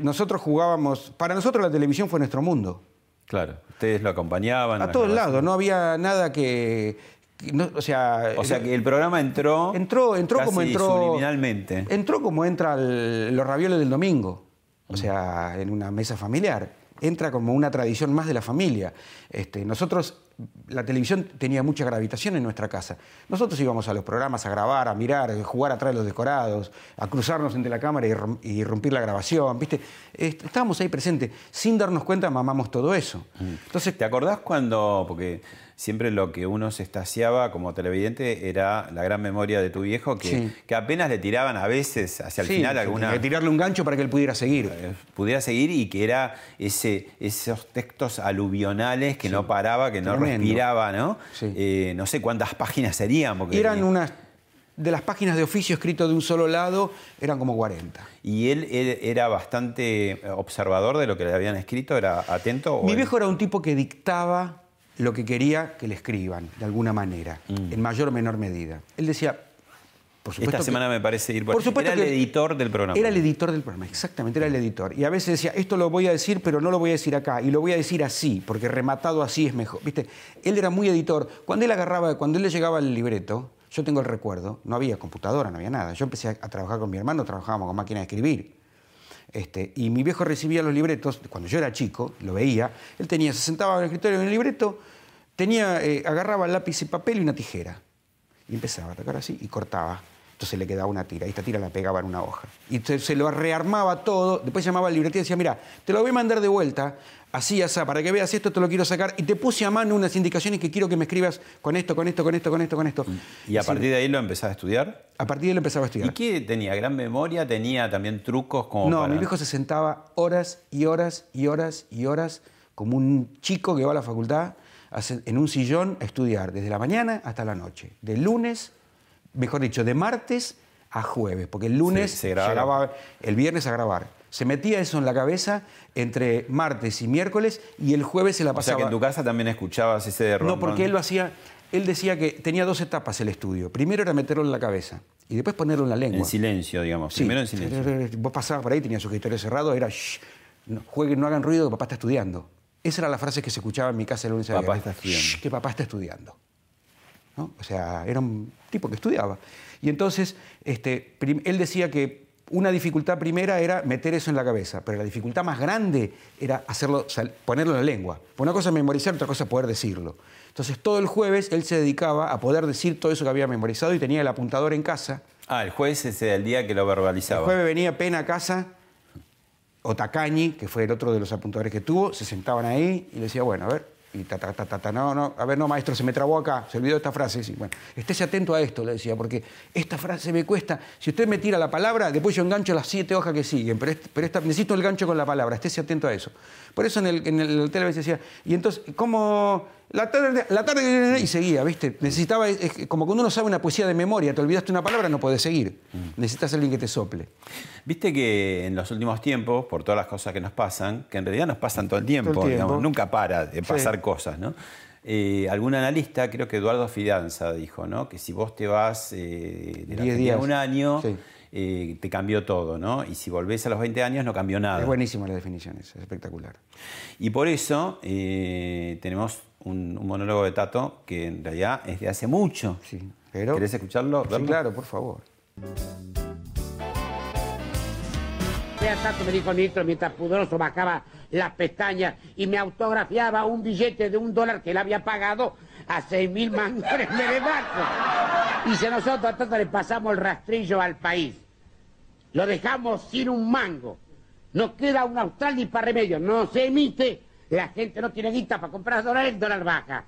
nosotros jugábamos. Para nosotros la televisión fue nuestro mundo. Claro, ustedes lo acompañaban. A todos lados, no había nada que. No- o sea. O sea que el programa entró. Entró, entró como entró. Subliminalmente. Entró como entra el- los ravioles del domingo, o sea, en una mesa familiar. Entra como una tradición más de la familia. Este, nosotros, la televisión tenía mucha gravitación en nuestra casa. Nosotros íbamos a los programas a grabar, a mirar, a jugar atrás de los decorados, a cruzarnos entre la cámara y, rom- y irrumpir la grabación, ¿viste? Est- Estábamos ahí presentes. Sin darnos cuenta, mamamos todo eso. Entonces, ¿te acordás cuando.? Porque siempre lo que uno se estaciaba como televidente era la gran memoria de tu viejo, que, Sí. que apenas le tiraban a veces hacia el Sí, final alguna. que tirarle un gancho para que él pudiera seguir. pudiera seguir y que era ese, esos textos aluvionales que no paraba, que no respiraba, ¿no? Sí. Eh, no sé cuántas páginas serían. Porque Eran unas. De las páginas de oficio escrito de un solo lado, eran como 40. Y él, él era bastante observador de lo que le habían escrito, era atento. o Mi él- viejo era un tipo que dictaba lo que quería que le escriban, de alguna manera, en mayor o menor medida. Él decía, por supuesto. Mm. Esta que- semana me parece ir por, por supuesto Era el que- editor del programa. Era el editor del programa, exactamente, era el editor. Y a veces decía, esto lo voy a decir, pero no lo voy a decir acá, y lo voy a decir así, porque rematado así es mejor. ¿Viste? Él era muy editor. Cuando él agarraba, cuando él le llegaba el libreto, yo tengo el recuerdo, no había computadora, no había nada. Yo empecé a, a trabajar con mi hermano, trabajábamos con máquina de escribir. Este, y mi viejo recibía los libretos, cuando yo era chico, lo veía, él tenía, se sentaba en el escritorio en el libreto, tenía, eh, agarraba lápiz y papel y una tijera. Y empezaba a tocar así y cortaba. Entonces le quedaba una tira y esta tira la pegaba en una hoja. Y se, se lo rearmaba todo. Después llamaba al libretista y decía, mira, te lo voy a mandar de vuelta, así, así, para que veas esto, te lo quiero sacar. Y te puse a mano unas indicaciones que quiero que me escribas con esto, con esto, con esto, con esto, con esto. Y a partir de ahí lo empezás a estudiar. a partir de ahí lo empezaba a estudiar. ¿Y qué tenía? ¿Gran memoria? ¿Tenía también trucos como No, para...? mi viejo se sentaba horas y horas y horas y horas como un chico que va a la facultad en un sillón a estudiar desde la mañana hasta la noche. De lunes, mejor dicho, de martes a jueves, porque el lunes Se- se graba. llegaba el viernes a grabar. Se metía eso en la cabeza entre martes y miércoles y el jueves se la O sea pasaba. que en tu casa también escuchabas ese de No, porque él lo hacía. Él decía que tenía dos etapas el estudio. Primero era meterlo en la cabeza y después ponerlo en la lengua. En silencio, digamos. Sí. Primero en silencio. Vos pasabas por ahí, tenías su escritorio cerrado, era "Shh, no, jueguen, no hagan ruido, que papá está estudiando. Esa era la frase que se escuchaba en mi casa el lunes a Papá está estudiando. "Shh, que papá está estudiando. ¿No? O sea, era un tipo que estudiaba. Y entonces, este, él decía que una dificultad primera era meter eso en la cabeza, pero la dificultad más grande era hacerlo, ponerlo en la lengua. Una cosa es memorizar, otra cosa es poder decirlo. Entonces, todo el jueves él se dedicaba a poder decir todo eso que había memorizado y tenía el apuntador en casa. Ah, el jueves ese del día que lo verbalizaba. El jueves venía Pena a casa, o Tacañi, que fue el otro de los apuntadores que tuvo, se sentaban ahí y le decía, bueno, a ver, y ta, ta, ta, ta, no, no, a ver, no, maestro, se me trabó acá, se olvidó esta frase. Bueno, estése atento a esto, le decía, porque esta frase me cuesta. Si usted me tira la palabra, después yo engancho las siete hojas que siguen, pero, este- pero necesito el gancho con la palabra, estése atento a eso. Por eso en el, en el veces decía, y entonces, ¿cómo? La tarde, la tarde, y seguía, ¿viste? Necesitaba, es- como cuando uno sabe una poesía de memoria, te olvidaste una palabra, no puedes seguir. Necesitas a alguien que te sople. Viste que en los últimos tiempos, por todas las cosas que nos pasan, que en realidad nos pasan todo el tiempo, Todo el tiempo. digamos, nunca para de Sí. pasar cosas, ¿no? Eh, algún analista, creo que Eduardo Fidanza dijo, ¿no? Que si vos te vas eh, de la días. un año, Sí. eh, te cambió todo, ¿no? Y si volvés a los 20 años, no cambió nada. Es buenísima la definición, es espectacular. Y por eso eh, tenemos un, un monólogo de Tato que en realidad es de hace mucho. Sí, pero... ¿Querés escucharlo? Sí, claro, por favor. Vea tanto me dijo Nitro mientras pudoroso bajaba las pestañas y me autografiaba un billete de un dólar que él había pagado a seis mil mangos en Meredaco. Y si nosotros tanto le pasamos el rastrillo al país, lo dejamos sin un mango, no queda un austral ni para remedio, no se emite, la gente no tiene guita para comprar dólares, el dólar baja.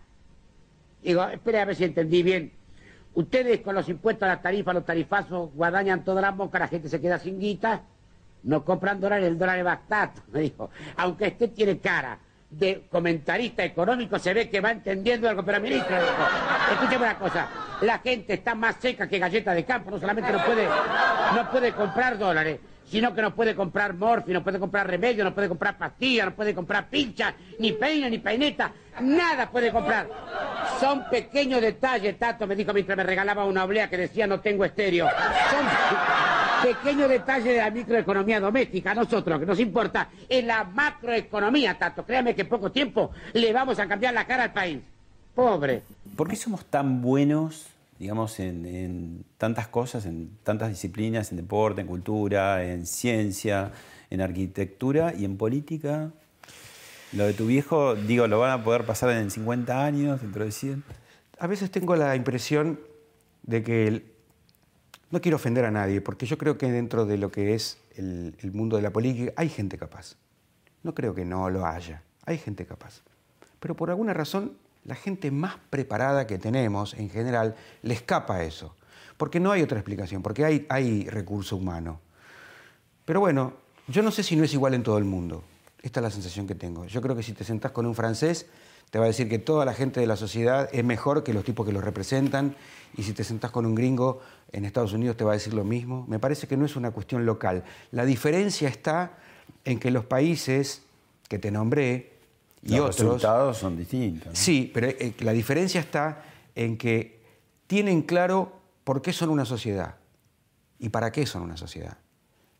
Digo, espere a ver si entendí bien. Ustedes con los impuestos a la tarifa, los tarifazos, guadañan toda la boca, la gente se queda sin guita, no compran dólares, el dólar es bastante, me dijo. Aunque usted tiene cara de comentarista económico, se ve que va entendiendo algo, pero ministro, dijo, escúcheme una cosa, la gente está más seca que galleta de campo, no solamente no puede, no puede comprar dólares, sino que no puede comprar morfi, no puede comprar remedio, no puede comprar pastillas, no puede comprar pincha, ni peina, ni peineta, nada puede comprar. Son pequeños detalles, Tato me dijo mientras me regalaba una oblea que decía no tengo estéreo. Son pequeños detalles de la microeconomía doméstica. A nosotros que nos importa es la macroeconomía, Tato. Créame que en poco tiempo le vamos a cambiar la cara al país. Pobre. ¿Por qué somos tan buenos, digamos, en, tantas cosas, en tantas disciplinas, en deporte, en cultura, en ciencia, en arquitectura y en política? Lo de tu viejo, digo, ¿lo van a poder pasar en 50 años, dentro de 100? A veces tengo la impresión de que no quiero ofender a nadie, porque yo creo que dentro de lo que es el, el mundo de la política hay gente capaz. No creo que no lo haya. Hay gente capaz. Pero por alguna razón, la gente más preparada que tenemos en general le escapa eso. Porque no hay otra explicación, porque hay, hay recurso humano. Pero bueno, yo no sé si no es igual en todo el mundo. Esta es la sensación que tengo. Yo creo que si te sentás con un francés, te va a decir que toda la gente de la sociedad es mejor que los tipos que los representan. Y si te sentás con un gringo en Estados Unidos, te va a decir lo mismo. Me parece que no es una cuestión local. La diferencia está en que los países que te nombré y Los otros. resultados son distintos. ¿no? Sí, pero eh, la diferencia está en que tienen claro por qué son una sociedad y para qué son una sociedad.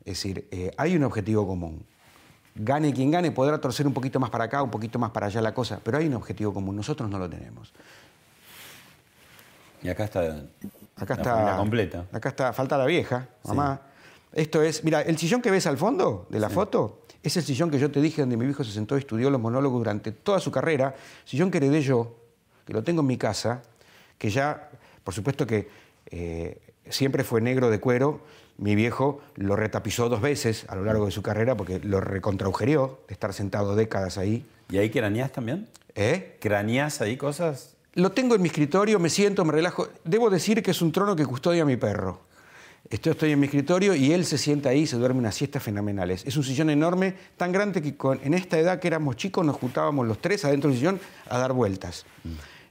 Es decir, eh, hay un objetivo común. Gane quien gane, podrá torcer un poquito más para acá, un poquito más para allá la cosa, pero hay un objetivo común. Nosotros no lo tenemos. Y acá está Acá la está. completa. Acá está, falta la vieja, mamá. Esto es, mira, el sillón que ves al fondo de la foto es el sillón que yo te dije donde mi viejo se sentó y estudió los monólogos durante toda su carrera. Sillón que heredé yo, que lo tengo en mi casa, que ya, por supuesto que eh, siempre fue negro de cuero. Mi viejo lo retapizó dos veces a lo largo de su carrera porque lo recontraugerió de estar sentado décadas ahí. ¿Y ahí craneás también? ¿Eh? ¿Craneás ahí cosas? Lo tengo en mi escritorio, me siento, me relajo. Debo decir que es un trono que custodia a mi perro. Esto estoy en mi escritorio y él se sienta ahí y se duerme unas siestas fenomenales. Es un sillón enorme, tan grande que con- en esta edad que éramos chicos nos juntábamos los tres adentro del sillón a dar vueltas.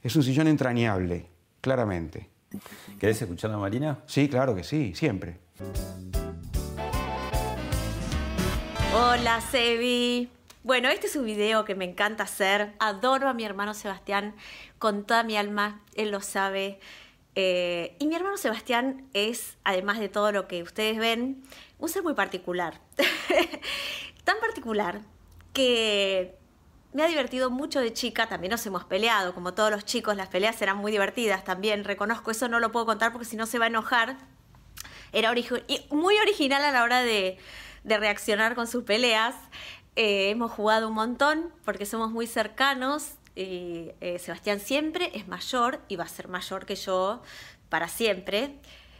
Es un sillón entrañable, claramente. ¿Querés escuchar a Marina? Sí, claro que sí, siempre. Hola, Sebi. Bueno, este es un video que me encanta hacer. Adoro a mi hermano Sebastián con toda mi alma. Él lo sabe. Eh, y mi hermano Sebastián es, además de todo lo que ustedes ven, un ser muy particular. Tan particular que me ha divertido mucho de chica. También nos hemos peleado, como todos los chicos. Las peleas eran muy divertidas también. Reconozco eso, no lo puedo contar porque si no se va a enojar. Era muy original a la hora de, de reaccionar con sus peleas. Eh, hemos jugado un montón porque somos muy cercanos. Y, eh, Sebastián siempre es mayor y va a ser mayor que yo para siempre,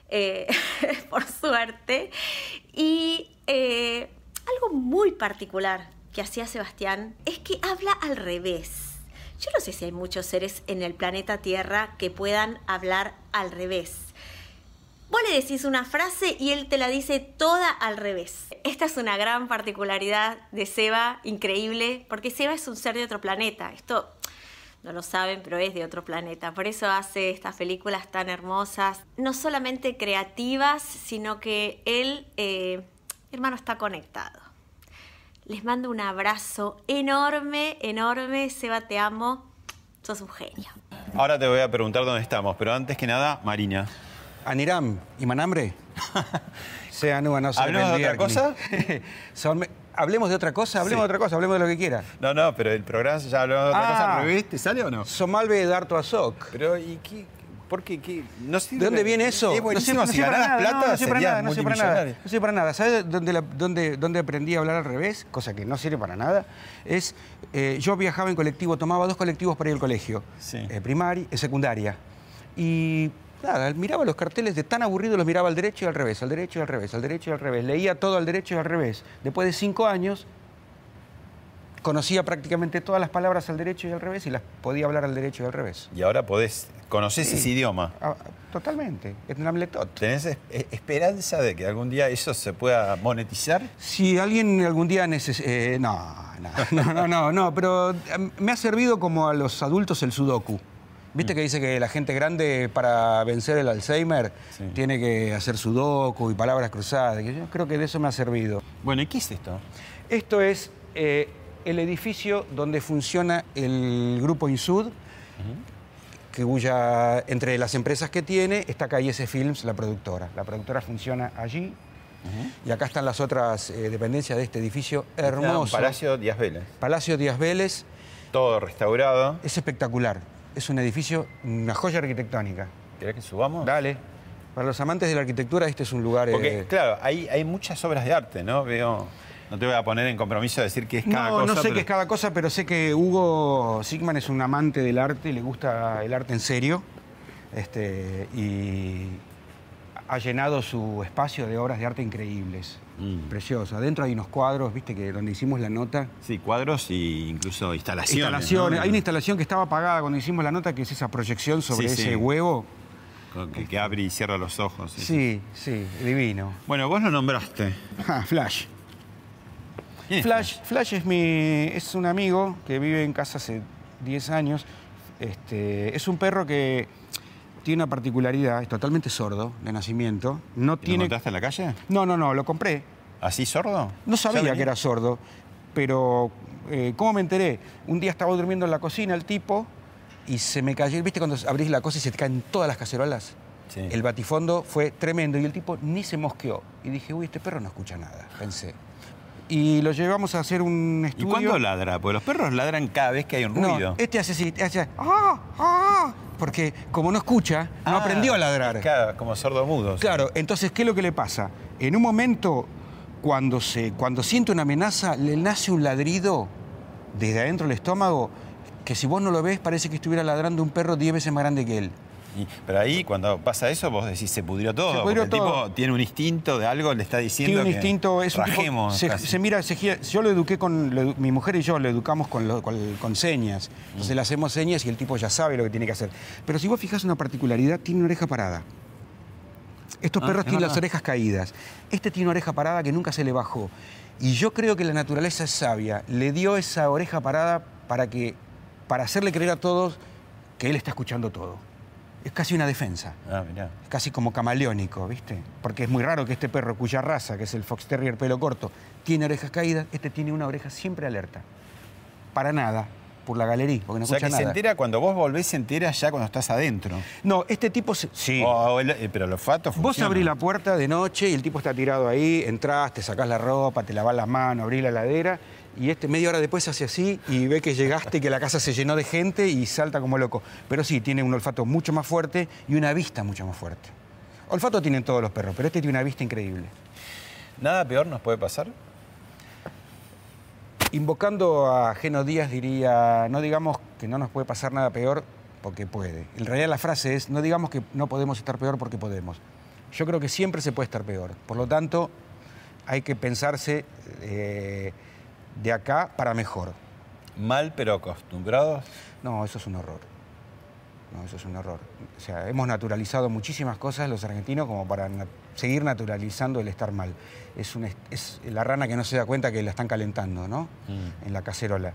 eh, por suerte. Y eh, algo muy particular que hacía Sebastián es que habla al revés. Yo no sé si hay muchos seres en el planeta Tierra que puedan hablar al revés. Vos le decís una frase y él te la dice toda al revés. Esta es una gran particularidad de Seba, increíble, porque Seba es un ser de otro planeta. Esto no lo saben, pero es de otro planeta. Por eso hace estas películas tan hermosas, no solamente creativas, sino que él, eh, hermano, está conectado. Les mando un abrazo enorme, enorme. Seba, te amo. Sos un genio. Ahora te voy a preguntar dónde estamos, pero antes que nada, Marina. Aniram y Manambre. Sea no, no se ¿Hablemos de otra cosa? Son- hablemos de otra cosa, hablemos Sí. de otra cosa, hablemos de lo que quiera. No, no, pero el programa ya habló de otra cosa Ah. al revés, ¿te sale o no? Somalve de Darto Azok. Pero, ¿y qué? ¿Por qué? qué? No ¿De dónde viene eso? Es buenísimo, si sé para nada, plata, no, no sé para nada, no sé para nada, no sé para nada. ¿Sabes dónde, la- dónde- dónde aprendí a hablar al revés? Cosa que no sirve para nada. Es, eh, yo viajaba en colectivo, tomaba dos colectivos para ir al colegio. Eh, primaria y secundaria. Y nada, miraba los carteles de tan aburrido, los miraba al derecho y al revés, al derecho y al revés, al derecho y al revés. Leía todo al derecho y al revés. Después de cinco años, conocía prácticamente todas las palabras al derecho y al revés y las podía hablar al derecho y al revés. Y ahora podés, conocés Sí. ese idioma. Ah, totalmente. Es un amletot. ¿Tenés es- e- esperanza de que algún día eso se pueda monetizar? Si alguien algún día necesita... no, no, no, no, no, no, pero em, me ha servido como a los adultos el sudoku. ¿Viste que dice que la gente grande para vencer el Alzheimer tiene que hacer sudoku y palabras cruzadas? Yo creo que de eso me ha servido. Bueno, ¿y qué es esto? Esto es eh, el edificio donde funciona el grupo Insud, que cuya, entre las empresas que tiene está KS Films, la productora. La productora funciona allí. Y acá están las otras eh, dependencias de este edificio hermoso. Palacio Díaz Vélez. Palacio Díaz Vélez. Todo restaurado. Es espectacular. Es un edificio, una joya arquitectónica. ¿Querés que subamos? Dale. Para los amantes de la arquitectura, este es un lugar... Porque, eh, claro, hay, hay muchas obras de arte, ¿no? Veo. No te voy a poner en compromiso de decir qué es cada no, cosa. no sé pero- qué es cada cosa, pero sé que Hugo Sigman es un amante del arte, le gusta el arte en serio. Este, y ha llenado su espacio de obras de arte increíbles, preciosas. Adentro hay unos cuadros, viste, que donde hicimos la nota. Sí, cuadros e incluso instalaciones. Instalaciones. ¿no? Hay una instalación que estaba apagada cuando hicimos la nota, que es esa proyección sobre Sí, sí. ese huevo. Que, que abre y cierra los ojos. Sí, sí, divino. Bueno, vos lo nombraste. Ah, Flash. ¿Quién es Flash, Flash es, mi, es un amigo que vive en casa hace 10 años. Este, es un perro que tiene una particularidad, es totalmente sordo de nacimiento. No ¿Lo tiene... encontraste en la calle? No, no, no, lo compré. ¿Así sordo? No ¿Ya sabía que era sordo, pero eh, ¿cómo me enteré? Un día estaba durmiendo en la cocina el tipo y se me cayó, ¿viste cuando abrís la cosa y se te caen todas las cacerolas? Sí. El batifondo fue tremendo y el tipo ni se mosqueó. Y dije, uy, este perro no escucha nada, pensé. Y lo llevamos a hacer un ¿Y estudio. cuándo ladra? Porque los perros ladran cada vez que hay un No, ruido. este hace así, hace ¡ah! ¡ah! Porque como no escucha, no Ah, aprendió a ladrar. Claro, como sordo mudo. Claro, entonces, ¿qué es lo que le pasa? En un momento, cuando, se, cuando siente una amenaza, le nace un ladrido desde adentro del estómago que si vos no lo ves parece que estuviera ladrando un perro 10 veces más grande que él. Y- pero ahí, cuando pasa eso, vos decís, se pudrió todo. Se pudrió porque el tipo tiene un instinto de algo, le está diciendo Tiene un que instinto, es un tipo- rajemos se, mira, se gira- yo lo eduqué con, lo mi mujer y yo lo educamos con, lo- con- con señas. Entonces le hacemos señas y el tipo ya sabe lo que tiene que hacer. Pero si vos fijás una particularidad, tiene una oreja parada. Estos Ah, perros tienen las orejas caídas. Este tiene una oreja parada que nunca se le bajó. Y yo creo que la naturaleza es sabia. Le dio esa oreja parada para que para hacerle creer a todos que él está escuchando todo. Es casi una defensa. Ah, mirá. Es casi como camaleónico, ¿viste? Porque es muy raro que este perro, cuya raza, que es el Fox Terrier pelo corto, tiene orejas caídas, este tiene una oreja siempre alerta. Para nada, por la galería, porque no o sea escucha que se entera cuando vos volvés, se entera ya cuando estás adentro. No, este tipo se- sí. O el- eh, pero el olfato Vos abrís la puerta de noche y el tipo está tirado ahí, entrás, te sacás la ropa, te lavás las manos, abrís la heladera y este media hora después hace así y ve que llegaste y que la casa se llenó de gente y salta como loco. Pero sí, tiene un olfato mucho más fuerte y una vista mucho más fuerte. Olfato tienen todos los perros, pero este tiene una vista increíble. ¿Nada peor nos puede pasar? Invocando a Geno Díaz diría, no digamos que no nos puede pasar nada peor porque puede. En realidad la frase es, no digamos que no podemos estar peor porque podemos. Yo creo que siempre se puede estar peor. Por lo tanto, hay que pensarse eh, de acá para mejor. Mal pero acostumbrados. No, eso es un horror. No, eso es un horror. O sea, hemos naturalizado muchísimas cosas los argentinos como para seguir naturalizando el estar mal. Es, un est- es la rana que no se da cuenta que la están calentando, ¿no? En la cacerola.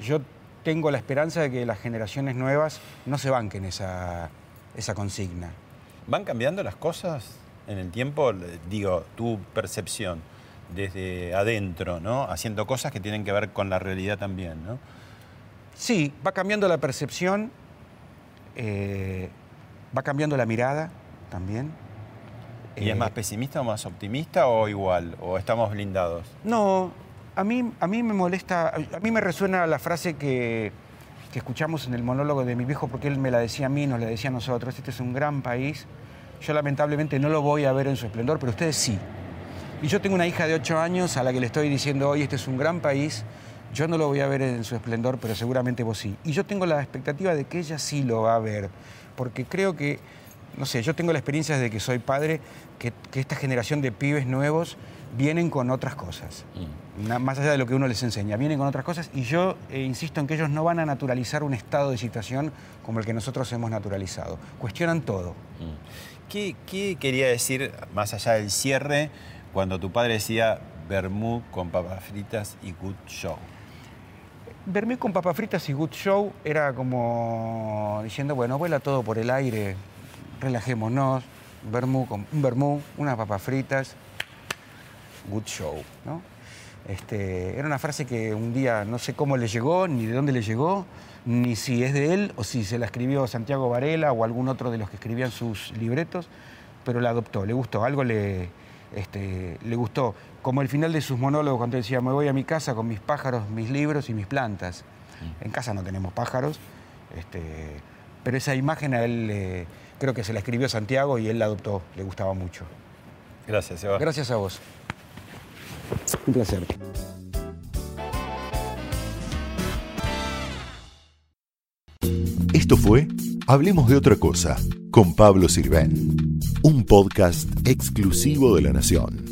Yo tengo la esperanza de que las generaciones nuevas no se banquen esa, esa consigna. ¿Van cambiando las cosas en el tiempo? Digo, tu percepción desde adentro, ¿no? Haciendo cosas que tienen que ver con la realidad también, ¿no? Sí, va cambiando la percepción, eh, va cambiando la mirada también. ¿Y es Eh, más pesimista o más optimista o igual? ¿O estamos blindados? No, a mí, a mí me molesta, a mí me resuena la frase que, que escuchamos en el monólogo de mi viejo, porque él me la decía a mí, nos la decía a nosotros, este es un gran país, yo lamentablemente no lo voy a ver en su esplendor, pero ustedes sí. Y yo tengo una hija de 8 años a la que le estoy diciendo hoy, este es un gran país, yo no lo voy a ver en su esplendor, pero seguramente vos sí. Y yo tengo la expectativa de que ella sí lo va a ver, porque creo que, no sé, yo tengo la experiencia desde que soy padre, que, que esta generación de pibes nuevos vienen con otras cosas, Na- más allá de lo que uno les enseña, vienen con otras cosas y yo eh, insisto en que ellos no van a naturalizar un estado de situación como el que nosotros hemos naturalizado. Cuestionan todo. ¿Qué, qué quería decir, más allá del cierre, cuando tu padre decía vermú con papas fritas y good show? Vermí con papas fritas y good show era como diciendo, bueno, vuela todo por el aire, relajémonos, vermú con un vermú, unas papas fritas, good show, ¿no? Este, era una frase que un día no sé cómo le llegó, ni de dónde le llegó, ni si es de él o si se la escribió Santiago Varela o algún otro de los que escribían sus libretos, pero la adoptó, le gustó, algo le, este, le gustó. Como el final de sus monólogos cuando decía, me voy a mi casa con mis pájaros, mis libros y mis plantas. En casa no tenemos pájaros, este, pero esa imagen a él eh, creo que se la escribió Santiago y él la adoptó, le gustaba mucho. Gracias, Seba. Gracias a vos. Un placer. Esto fue Hablemos de otra cosa con Pablo Sirven, un podcast exclusivo de La Nación.